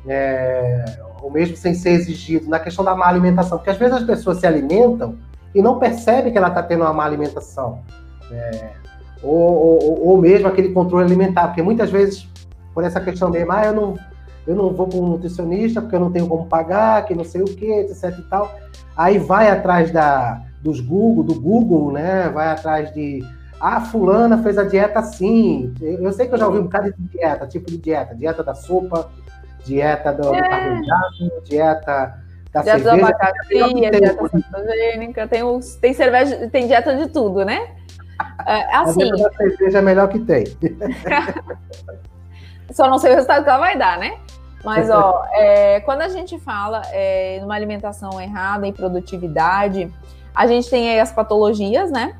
é, ou mesmo sem ser exigido, na questão da má alimentação? Porque às vezes as pessoas se alimentam e não percebe que ela está tendo uma má alimentação. É, ou, ou, ou, mesmo aquele controle alimentar, porque muitas vezes, por essa questão mesmo, ah, eu não, eu não vou para um nutricionista porque eu não tenho como pagar, que não sei o que, etc e tal. Aí vai atrás da, dos Google, do Google, né? Vai atrás de ah, fulana fez a dieta assim. Eu sei que eu já ouvi um bocado de dieta, tipo de dieta, dieta da sopa, dieta do, é. do carboidrato, dieta da dieta cerveja. do abacaxi, dieta cetogênica, tem, os, tem cerveja, tem dieta de tudo, né? É, assim. A dieta da cerveja é melhor que tem. (laughs) Só não sei o resultado que ela vai dar, né? Mas, ó, (laughs) é, quando a gente fala é, numa alimentação errada e produtividade, a gente tem aí as patologias, né?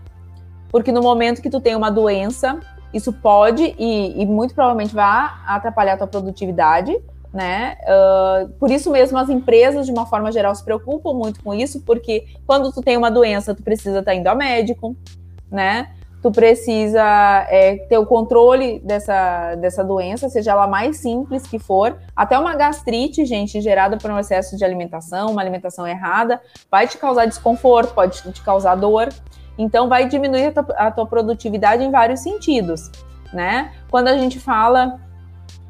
Porque no momento que tu tem uma doença, isso pode e, e muito provavelmente vai atrapalhar a tua produtividade, né? Uh, por isso mesmo as empresas, de uma forma geral, se preocupam muito com isso, porque quando tu tem uma doença, tu precisa estar indo ao médico, né? tu precisa é, ter o controle dessa, dessa doença, seja ela mais simples que for. Até uma gastrite, gente, gerada por um excesso de alimentação, uma alimentação errada, vai te causar desconforto, pode te causar dor. Então, vai diminuir a tua, a tua produtividade em vários sentidos, né? Quando a gente fala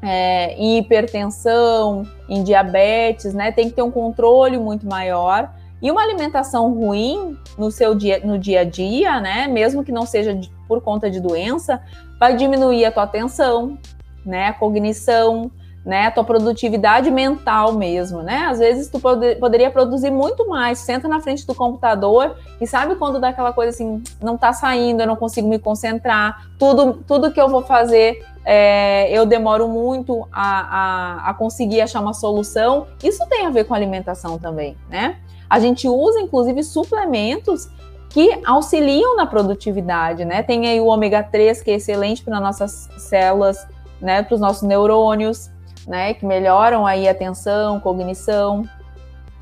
é, em hipertensão, em diabetes, né, tem que ter um controle muito maior. E uma alimentação ruim no seu dia, no dia a dia, né, mesmo que não seja por conta de doença, vai diminuir a tua atenção, né, a cognição, né, a tua produtividade mental mesmo, né? Às vezes tu pode, poderia produzir muito mais, senta na frente do computador e sabe quando dá aquela coisa assim, não tá saindo, eu não consigo me concentrar, tudo, tudo que eu vou fazer é, eu demoro muito a, a, a conseguir achar uma solução. Isso tem a ver com alimentação também, né? A gente usa, inclusive, suplementos que auxiliam na produtividade, né? Tem aí o ômega 3, que é excelente para nossas células, né? Para os nossos neurônios, né? Que melhoram aí a atenção, cognição.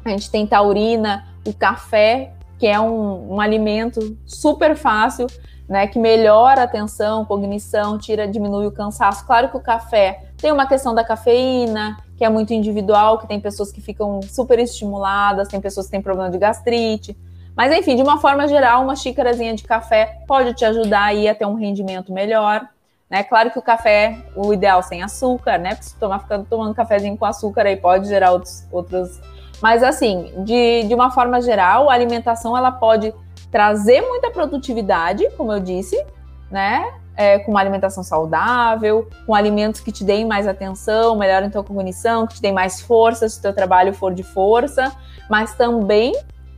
A gente tem taurina, o café, que é um, um alimento super fácil, né? Que melhora a atenção, cognição, tira, diminui o cansaço. Claro que o café tem uma questão da cafeína, que é muito individual, que tem pessoas que ficam super estimuladas, tem pessoas que têm problema de gastrite. Mas enfim, de uma forma geral, uma xícarazinha de café pode te ajudar aí a ter um rendimento melhor. Né? Claro que o café, o ideal sem açúcar, né? Porque se tomar ficando tomando cafezinho com açúcar aí pode gerar outros, outros. Mas assim, de, de uma forma geral, a alimentação ela pode trazer muita produtividade, como eu disse, né? é, com uma alimentação saudável, com alimentos que te deem mais atenção, melhorem tua cognição, que te deem mais força se o teu trabalho for de força, mas também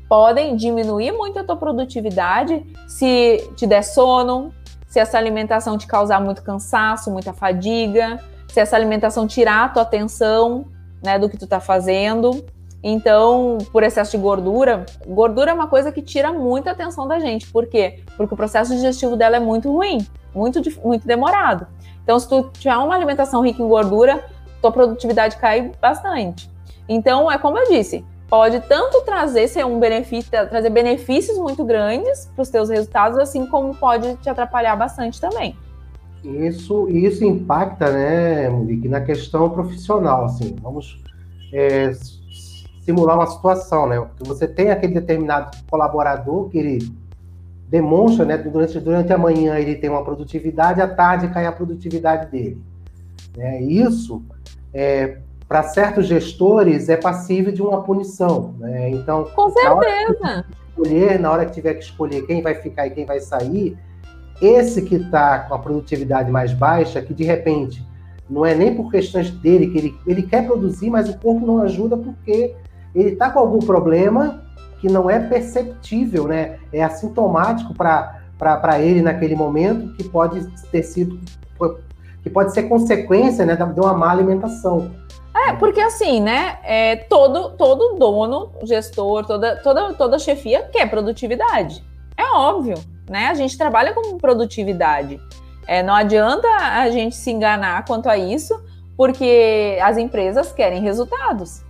podem diminuir muito a tua produtividade se te der sono, se essa alimentação te causar muito cansaço, muita fadiga, se essa alimentação tirar a tua atenção né, do que tu tá fazendo. Então, por excesso de gordura, gordura é uma coisa que tira muita atenção da gente. Por quê? Porque o processo digestivo dela é muito ruim muito, muito demorado. Então, se tu tiver uma alimentação rica em gordura, tua produtividade cai bastante. Então, é como eu disse, pode tanto trazer ser um benefício, trazer benefícios muito grandes para os teus resultados, assim como pode te atrapalhar bastante também. Isso, isso impacta, né, Monique, na questão profissional, assim, vamos é, simular uma situação, né, você tem aquele determinado colaborador que ele demonstra, né, durante, durante a manhã ele tem uma produtividade, à tarde cai a produtividade dele. Né? Isso, é, para certos gestores, é passível de uma punição. Né? Então, com certeza. escolher, na hora que tiver que escolher quem vai ficar e quem vai sair, esse que está com a produtividade mais baixa, que de repente não é nem por questões dele, que ele, ele quer produzir, mas o corpo não ajuda porque ele está com algum problema que não é perceptível, né? É assintomático para ele naquele momento, que pode ter sido, que pode ser consequência né, de uma má alimentação. É, porque assim, né? É, todo, todo dono, gestor, toda, toda, toda chefia quer produtividade. É óbvio, né? A gente trabalha com produtividade. É, não adianta a gente se enganar quanto a isso, porque as empresas querem resultados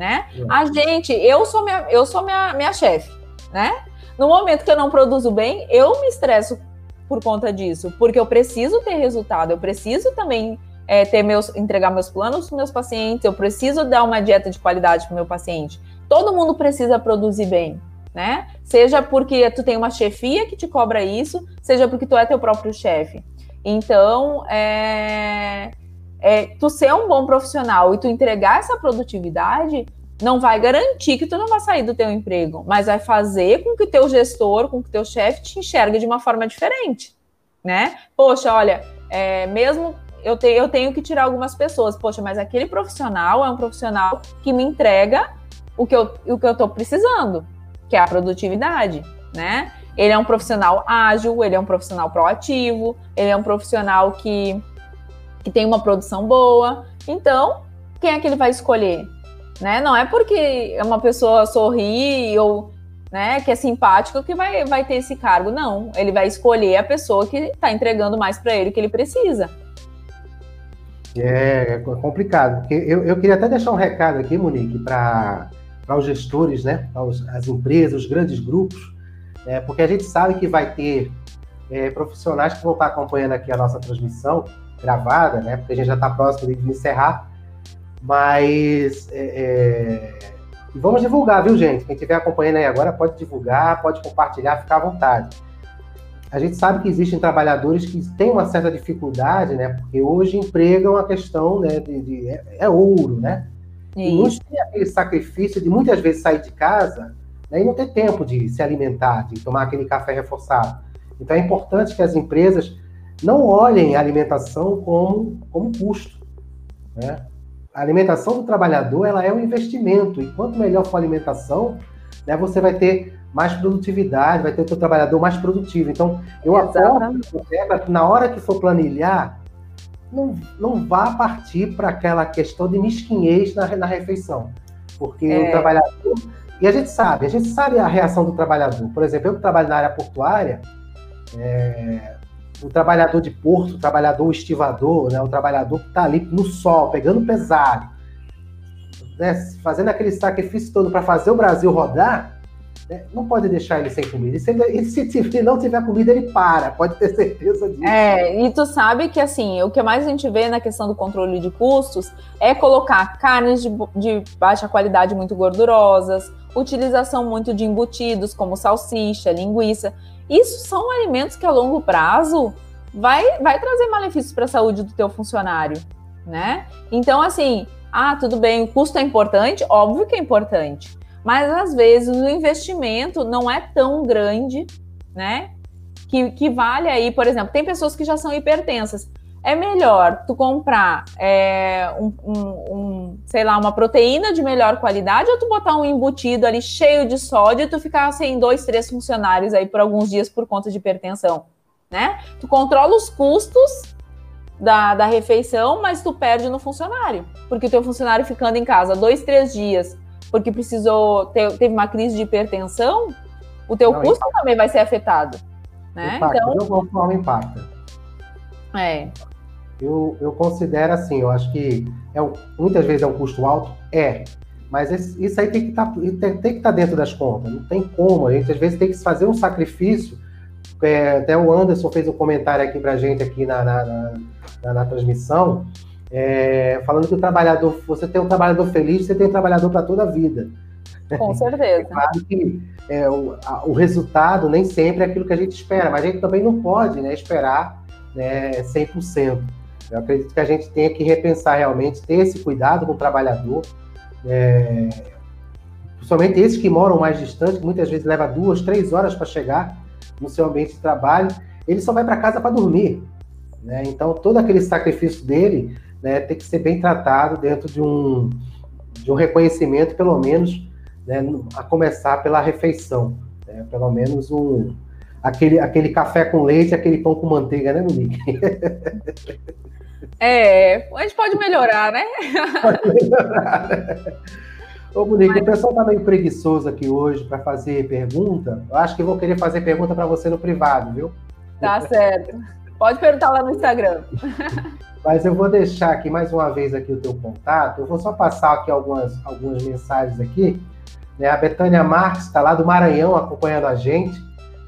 né? É. A gente, eu sou minha, eu sou minha, minha chefe, né? No momento que eu não produzo bem, eu me estresso por conta disso, porque eu preciso ter resultado, eu preciso também é, ter meus, entregar meus planos para meus pacientes, eu preciso dar uma dieta de qualidade para o meu paciente. Todo mundo precisa produzir bem, né? Seja porque tu tem uma chefia que te cobra isso, seja porque tu é teu próprio chefe. Então, é, é, tu ser um bom profissional e tu entregar essa produtividade não vai garantir que tu não vai sair do teu emprego, mas vai fazer com que teu gestor, com que teu chefe te enxergue de uma forma diferente, né? Poxa, olha, é, mesmo eu, te, eu tenho que tirar algumas pessoas, poxa, mas aquele profissional é um profissional que me entrega o que eu, o que eu tô precisando, que é a produtividade, né? Ele é um profissional ágil, ele é um profissional proativo, ele é um profissional que, que tem uma produção boa. Então, quem é que ele vai escolher? Né? Não é porque é uma pessoa sorri ou né, que é simpático que vai, vai ter esse cargo. Não, ele vai escolher a pessoa que está entregando mais para ele que ele precisa. É, é complicado, porque eu, eu queria até deixar um recado aqui, Monique, para os gestores, né, para as empresas, os grandes grupos, é, porque a gente sabe que vai ter é, profissionais que vão estar acompanhando aqui a nossa transmissão gravada, né, porque a gente já está próximo de encerrar, mas é, é vamos divulgar, viu, gente? Quem estiver acompanhando aí agora pode divulgar, pode compartilhar, ficar à vontade. A gente sabe que existem trabalhadores que têm uma certa dificuldade, né? Porque hoje empregam a questão né, de, de é, é, ouro, né? E muitos têm aquele sacrifício de muitas vezes sair de casa né, e não ter tempo de se alimentar, de tomar aquele café reforçado. Então é importante que as empresas não olhem a alimentação como, como custo. Né? A alimentação do trabalhador ela é um investimento, e quanto melhor for a alimentação, né, você vai ter mais produtividade, vai ter o seu trabalhador mais produtivo. Então, eu aposto que na hora que for planilhar, não, não vá partir para aquela questão de mesquinhez na, na refeição. Porque é. o trabalhador. E a gente sabe, a gente sabe a reação do trabalhador. Por exemplo, eu que trabalho na área portuária, é, o trabalhador de porto, o trabalhador estivador, né, o trabalhador que está ali no sol, pegando pesado, né, fazendo aquele sacrifício todo para fazer o Brasil rodar, né? Não pode deixar ele sem comida. E se ele, se não tiver comida, ele para, pode ter (laughs) certeza disso. É, e tu sabe que assim, o que mais a gente vê na questão do controle de custos é colocar carnes de, de baixa qualidade muito gordurosas, utilização muito de embutidos como salsicha, linguiça. Isso são alimentos que a longo prazo vai, vai trazer malefícios para a saúde do teu funcionário, né? Então, assim, ah, tudo bem, o custo é importante? Óbvio que é importante. Mas às vezes o investimento não é tão grande, né? Que, que vale aí, por exemplo, tem pessoas que já são hipertensas. É melhor tu comprar é, um, um, um, sei lá, uma proteína de melhor qualidade ou tu botar um embutido ali cheio de sódio e tu ficar sem dois, três funcionários aí por alguns dias por conta de hipertensão, né? Tu controla os custos da, da refeição, mas tu perde no funcionário, porque o teu funcionário ficando em casa dois, três dias porque precisou ter, teve uma crise de hipertensão, o teu não, custo impacta. também vai ser afetado. Né? Impacta, então, de alguma forma impacta. É. Eu, eu considero assim, eu acho que é um, muitas vezes é um custo alto, é. Mas esse, isso aí tem que tá, tem, tem que estar tá dentro das contas, não tem como. A gente às vezes tem que fazer um sacrifício. É, até o Anderson fez um comentário aqui para a gente aqui na, na, na, na transmissão, é, falando que o trabalhador, você tem um trabalhador feliz, você tem um trabalhador para toda a vida. Com (laughs) certeza. É claro que é, o, a, o, resultado nem sempre é aquilo que a gente espera, mas a gente também não pode né, esperar né, 100%. Eu acredito que a gente tenha que repensar realmente, ter esse cuidado com o trabalhador, é, principalmente esses que moram mais distante, que muitas vezes leva duas, três horas para chegar no seu ambiente de trabalho, ele só vai para casa para dormir. Né? Então, todo aquele sacrifício dele né, tem que ser bem tratado dentro de um, de um reconhecimento, pelo menos, né, a começar pela refeição. Né, pelo menos um, aquele, aquele café com leite, aquele pão com manteiga, né, Monique? É, a gente pode melhorar, né? Pode melhorar, né? Ô, Monique, Mas... o pessoal tá meio preguiçoso aqui hoje para fazer pergunta. Eu acho que eu vou querer fazer pergunta para você no privado, viu? Tá certo. Pode perguntar lá no Instagram. (laughs) Mas eu vou deixar aqui mais uma vez aqui o teu contato. Eu vou só passar aqui algumas, algumas mensagens aqui. Né? A Betânia Marques está lá do Maranhão acompanhando a gente.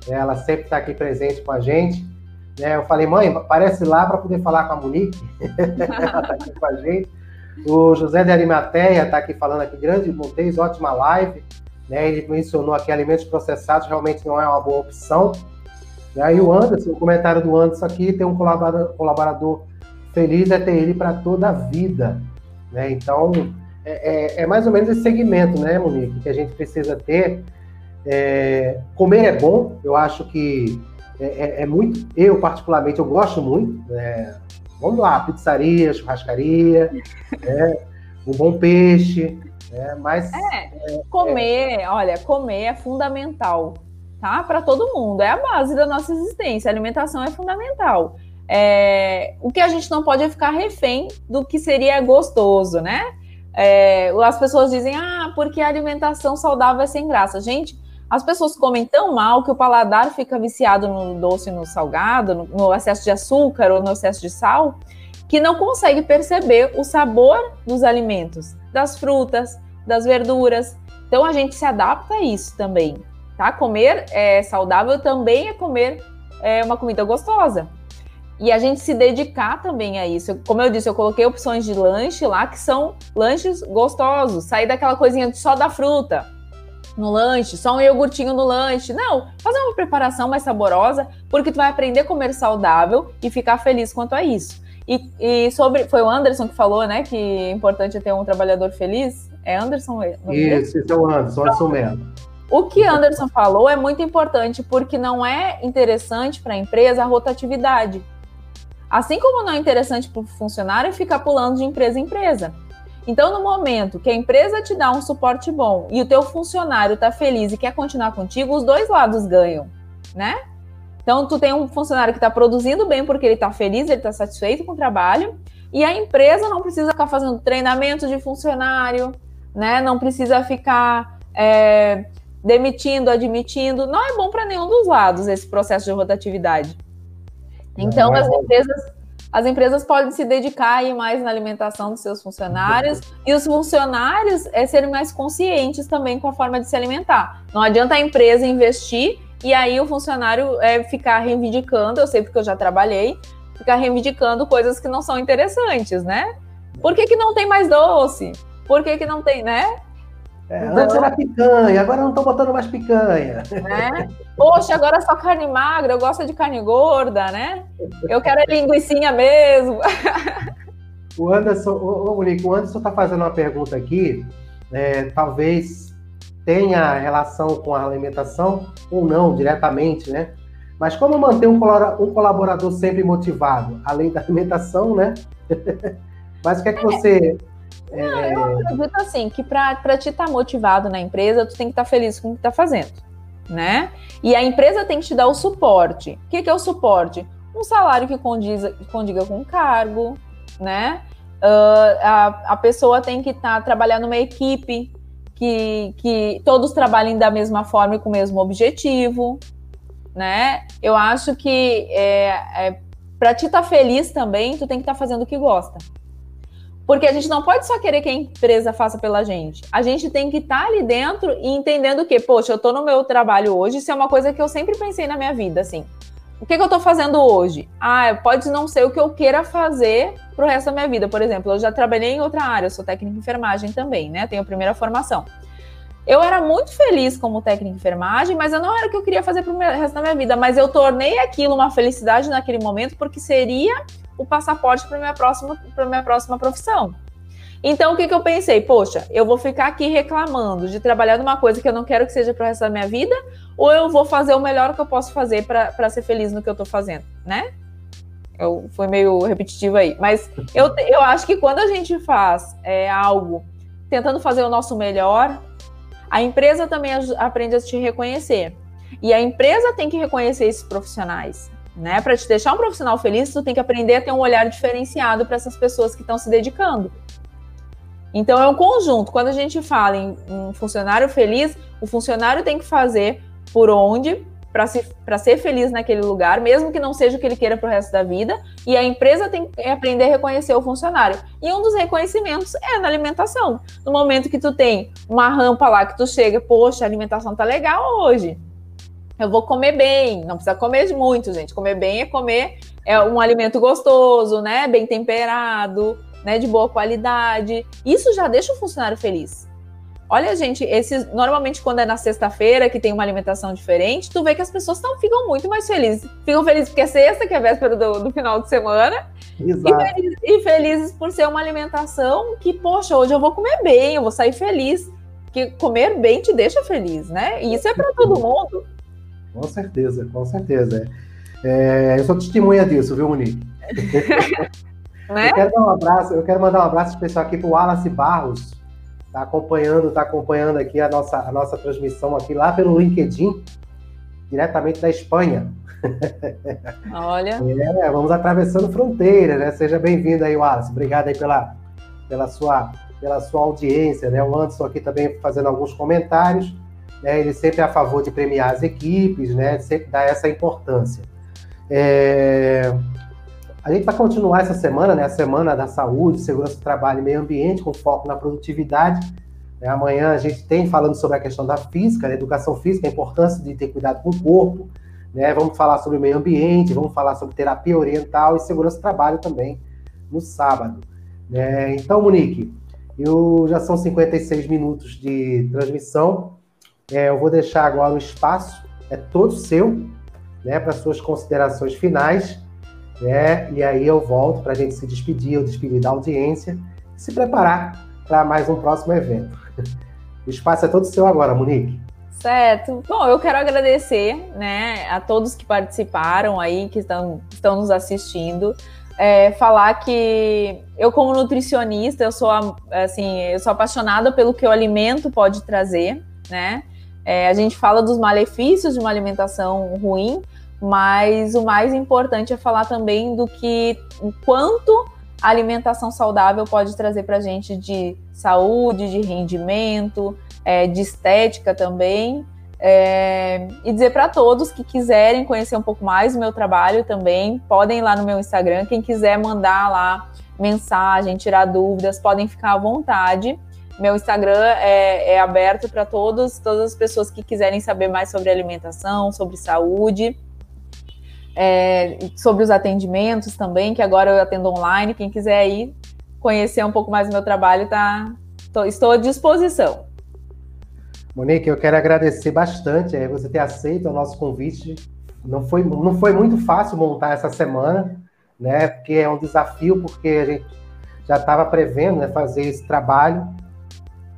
Né? Ela sempre está aqui presente com a gente. Né? Eu falei, mãe, aparece lá para poder falar com a Monique. (laughs) Ela está aqui com a gente. O José de Arimateia está aqui falando aqui, grande Montes, ótima live. né? Ele mencionou aqui alimentos processados realmente não é uma boa opção. Né? E o Anderson, o comentário do Anderson aqui, tem um colaborador feliz é ter ele para toda a vida. Né? Então, é, é, é, mais ou menos esse segmento, né, Monique, que a gente precisa ter. É, comer é bom, eu acho que é, é, é muito. Eu, particularmente, eu gosto muito. Né? Vamos lá, pizzaria, churrascaria, (laughs) né? um bom peixe. Né? Mas. É, comer, olha, comer é fundamental tá? Para todo mundo. É a base da nossa existência. A alimentação é fundamental. É, o que a gente não pode é ficar refém do que seria gostoso, né? É, as pessoas dizem, ah, porque a alimentação saudável é sem graça. Gente, as pessoas comem tão mal que o paladar fica viciado no doce e no salgado, no, no excesso de açúcar ou no excesso de sal, que não consegue perceber o sabor dos alimentos, das frutas, das verduras. Então a gente se adapta a isso também tá? Comer é, saudável também é comer é, uma comida gostosa. E a gente se dedicar também a isso. Como eu disse, eu coloquei opções de lanche lá que são lanches gostosos. Sair daquela coisinha só da fruta no lanche, só um iogurtinho no lanche. Não, fazer uma preparação mais saborosa, porque tu vai aprender a comer saudável e ficar feliz quanto a isso. E, e sobre. Foi o Anderson que falou, né? Que é importante ter um trabalhador feliz. É Anderson? Isso, isso é o Anderson, Anderson mesmo. O que Anderson falou é muito importante, porque não é interessante para a empresa a rotatividade. Assim como não é interessante para o funcionário ficar pulando de empresa em empresa. Então, no momento que a empresa te dá um suporte bom e o teu funcionário está feliz e quer continuar contigo, os dois lados ganham, né? Então, tu tem um funcionário que está produzindo bem porque ele está feliz, ele está satisfeito com o trabalho, e a empresa não precisa ficar fazendo treinamento de funcionário, né? Não precisa ficar é, demitindo, admitindo. Não é bom para nenhum dos lados esse processo de rotatividade. Então, é as empresas, as empresas podem se dedicar aí mais na alimentação dos seus funcionários e os funcionários é, serem mais conscientes também com a forma de se alimentar. Não adianta a empresa investir e aí o funcionário é, ficar reivindicando, eu sei porque eu já trabalhei, ficar reivindicando coisas que não são interessantes, né? Por que, que não tem mais doce? Por que, que não tem, né? É, antes era picanha, agora não estão botando mais picanha. Né? Poxa, agora só carne magra, eu gosto de carne gorda, né? Eu quero a linguiçinha mesmo. (laughs) O Anderson, ô, Monique, o Anderson está fazendo uma pergunta aqui, é, talvez tenha relação com a alimentação ou não, diretamente, né? Mas como manter um colaborador sempre motivado? Além da alimentação, né? (laughs) Mas o que é que você não, é... eu acredito assim, que para te estar tá motivado na empresa, tu tem que estar tá feliz com o que está fazendo, né? E a empresa tem que te dar o suporte. O que, que é o suporte? Um salário que condiza, condiga com o cargo, né? Uh, a, a pessoa tem que estar tá, trabalhar numa equipe que, que todos trabalhem da mesma forma e com o mesmo objetivo, né? Eu acho que é, é para te estar tá feliz também, tu tem que estar tá fazendo o que gosta. Porque a gente não pode só querer que a empresa faça pela gente. A gente tem que estar tá ali dentro e entendendo que, poxa, eu estou no meu trabalho hoje, isso é uma coisa que eu sempre pensei na minha vida, assim. O que, que eu estou fazendo hoje? Ah, pode não ser o que eu queira fazer pro resto da minha vida. Por exemplo, eu já trabalhei em outra área, eu sou técnica de enfermagem também, né? Tenho a primeira formação. Eu era muito feliz como técnica de enfermagem, mas eu não era o que eu queria fazer pro resto da minha vida. Mas eu tornei aquilo uma felicidade naquele momento, porque seria o passaporte para minha próxima para minha próxima profissão. Então, o que, que eu pensei? Poxa, eu vou ficar aqui reclamando de trabalhar numa coisa que eu não quero que seja para o resto da minha vida, ou eu vou fazer o melhor que eu posso fazer para ser feliz no que eu estou fazendo, né? Eu fui meio repetitivo aí, mas eu, eu acho que quando a gente faz é, algo tentando fazer o nosso melhor, a empresa também aprende a te reconhecer. E a empresa tem que reconhecer esses profissionais né? Para te deixar um profissional feliz, tu tem que aprender a ter um olhar diferenciado para essas pessoas que estão se dedicando. Então é um conjunto. Quando a gente fala em um funcionário feliz, o funcionário tem que fazer por onde para se, ser feliz naquele lugar, mesmo que não seja o que ele queira para o resto da vida, e a empresa tem que aprender a reconhecer o funcionário. E um dos reconhecimentos é na alimentação. No momento que tu tem uma rampa lá que tu chega, poxa, a alimentação tá legal hoje eu vou comer bem, não precisa comer muito, gente. Comer bem é comer é um alimento gostoso, né? Bem temperado, né? De boa qualidade. Isso já deixa o funcionário feliz. Olha, gente, esses normalmente quando é na sexta-feira que tem uma alimentação diferente, tu vê que as pessoas tão, ficam muito mais felizes. Ficam felizes porque é sexta, que é véspera do, do final de semana. Exato. E, felizes, e felizes por ser uma alimentação que, poxa, hoje eu vou comer bem, eu vou sair feliz. Que comer bem te deixa feliz, né? E isso é para todo mundo. Com certeza, com certeza. É, eu sou testemunha disso, viu, Monique? né? Eu quero dar um abraço, eu quero mandar um abraço especial aqui para o Wallace Barros, Está acompanhando, tá acompanhando aqui a nossa, a nossa transmissão aqui lá pelo LinkedIn, diretamente da Espanha. Olha. É, vamos atravessando fronteira, né? Seja bem-vindo aí, Wallace. Obrigado aí pela, pela, sua, pela sua audiência, né? O Anderson aqui também fazendo alguns comentários. Né? Ele sempre é a favor de premiar as equipes, né? Sempre dá essa importância. É... A gente vai continuar essa semana, né? A semana da saúde, segurança do trabalho e meio ambiente, com foco na produtividade. É, amanhã a gente tem falando sobre a questão da física, da educação física, a importância de ter cuidado com o corpo. Né? Vamos falar sobre o meio ambiente, vamos falar sobre terapia oriental e segurança do trabalho também no sábado. Né? Então, Monique, eu já são 56 minutos de transmissão. É, eu vou deixar agora o espaço, é todo seu, né, para suas considerações finais né? E aí eu volto para a gente se despedir, eu despedir da audiência e se preparar para mais um próximo evento. (laughs) O espaço é todo seu agora, Monique. Certo. Bom, eu quero agradecer, né, a todos que participaram aí, que estão, estão nos assistindo. É, falar que eu como nutricionista eu sou assim eu sou apaixonada pelo que o alimento pode trazer né é, a gente fala dos malefícios de uma alimentação ruim mas o mais importante é falar também do que o quanto a alimentação saudável pode trazer para a gente de saúde, de rendimento, é, de estética também. É, e dizer para todos que quiserem conhecer um pouco mais do meu trabalho também, podem ir lá no meu Instagram. Quem quiser mandar lá mensagem, tirar dúvidas, podem ficar à vontade. Meu Instagram é, é aberto para todos, todas as pessoas que quiserem saber mais sobre alimentação, sobre saúde é, sobre os atendimentos também, que agora eu atendo online. Quem quiser ir conhecer um pouco mais do meu trabalho, tá, tô, estou à disposição. Monique, eu quero agradecer bastante é, você ter aceito o nosso convite. Não foi, não foi muito fácil montar essa semana, né? Porque é um desafio, porque a gente já estava prevendo né, fazer esse trabalho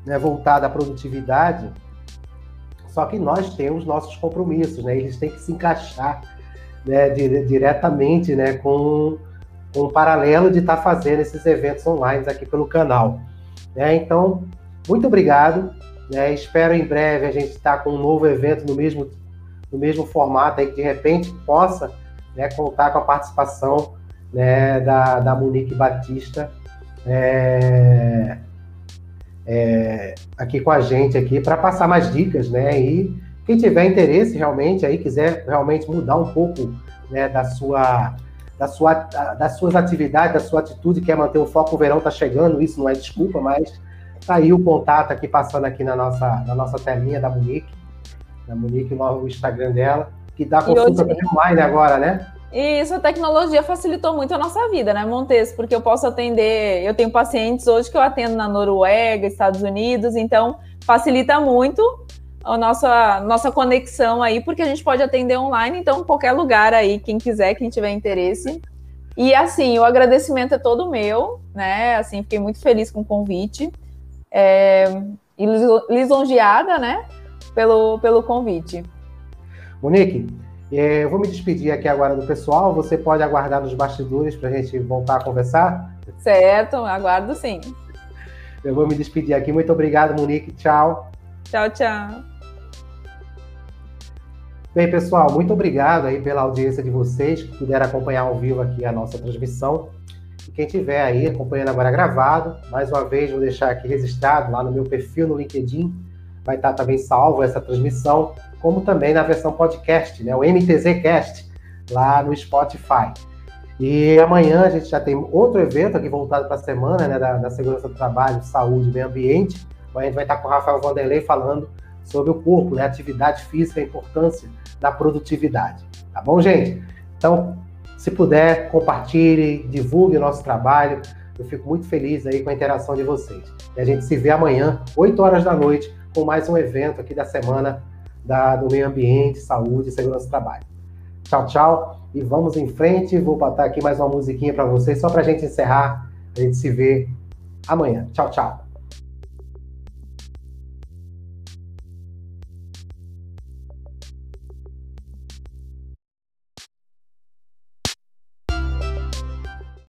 né, voltado à produtividade. Só que nós temos nossos compromissos, né? Eles têm que se encaixar né, diretamente né, com, com o paralelo de estar tá fazendo esses eventos online aqui pelo canal. Né? Então, muito obrigado. Né? Espero em breve a gente estar tá com um novo evento no mesmo, no mesmo formato, aí, que de repente possa né, contar com a participação né, da, da Monique Batista é, é, aqui com a gente aqui para passar mais dicas, né? E quem tiver interesse realmente aí, quiser realmente mudar um pouco né, da sua, da sua, das suas atividades, da sua atitude, quer manter o foco, o verão está chegando, isso não é desculpa, mas tá aí o contato aqui passando aqui na nossa, na nossa telinha da Monique, da Monique, o Instagram dela, que dá consulta hoje... online agora, né? Isso, a tecnologia facilitou muito a nossa vida, né, Montes? Porque eu posso atender, eu tenho pacientes hoje que eu atendo na Noruega, Estados Unidos, então facilita muito a nossa, nossa conexão aí, porque a gente pode atender online, então qualquer lugar aí, quem quiser, quem tiver interesse. E assim, o agradecimento é todo meu, né? Assim, fiquei muito feliz com o convite. É, e lisonjeada, né? Pelo, pelo convite. Monique, é, eu vou me despedir aqui agora do pessoal. Você pode aguardar nos bastidores para a gente voltar a conversar? Certo, aguardo sim. Eu vou me despedir aqui. Muito obrigado, Monique. Tchau. Tchau, tchau. Bem, pessoal, muito obrigado aí pela audiência de vocês que puderam acompanhar ao vivo aqui a nossa transmissão. E quem estiver aí acompanhando agora gravado, mais uma vez vou deixar aqui registrado lá no meu perfil no LinkedIn, vai estar também salvo essa transmissão, como também na versão podcast, né, o MTZ Cast, lá no Spotify. E amanhã a gente já tem outro evento aqui voltado para a semana, né, da, da, segurança do trabalho, saúde e meio ambiente. Amanhã a gente vai estar com o Rafael Vanderlei falando sobre o corpo, né, atividade física, a importância da produtividade. Tá bom, gente? Então, se puder, compartilhe, divulgue o nosso trabalho. Eu fico muito feliz aí com a interação de vocês. E a gente se vê amanhã, 8 horas da noite, com mais um evento aqui da semana da, do meio ambiente, saúde e segurança do trabalho. Tchau, tchau. E vamos em frente. Vou botar aqui mais uma musiquinha para vocês, só para a gente encerrar. A gente se vê amanhã. Tchau, tchau.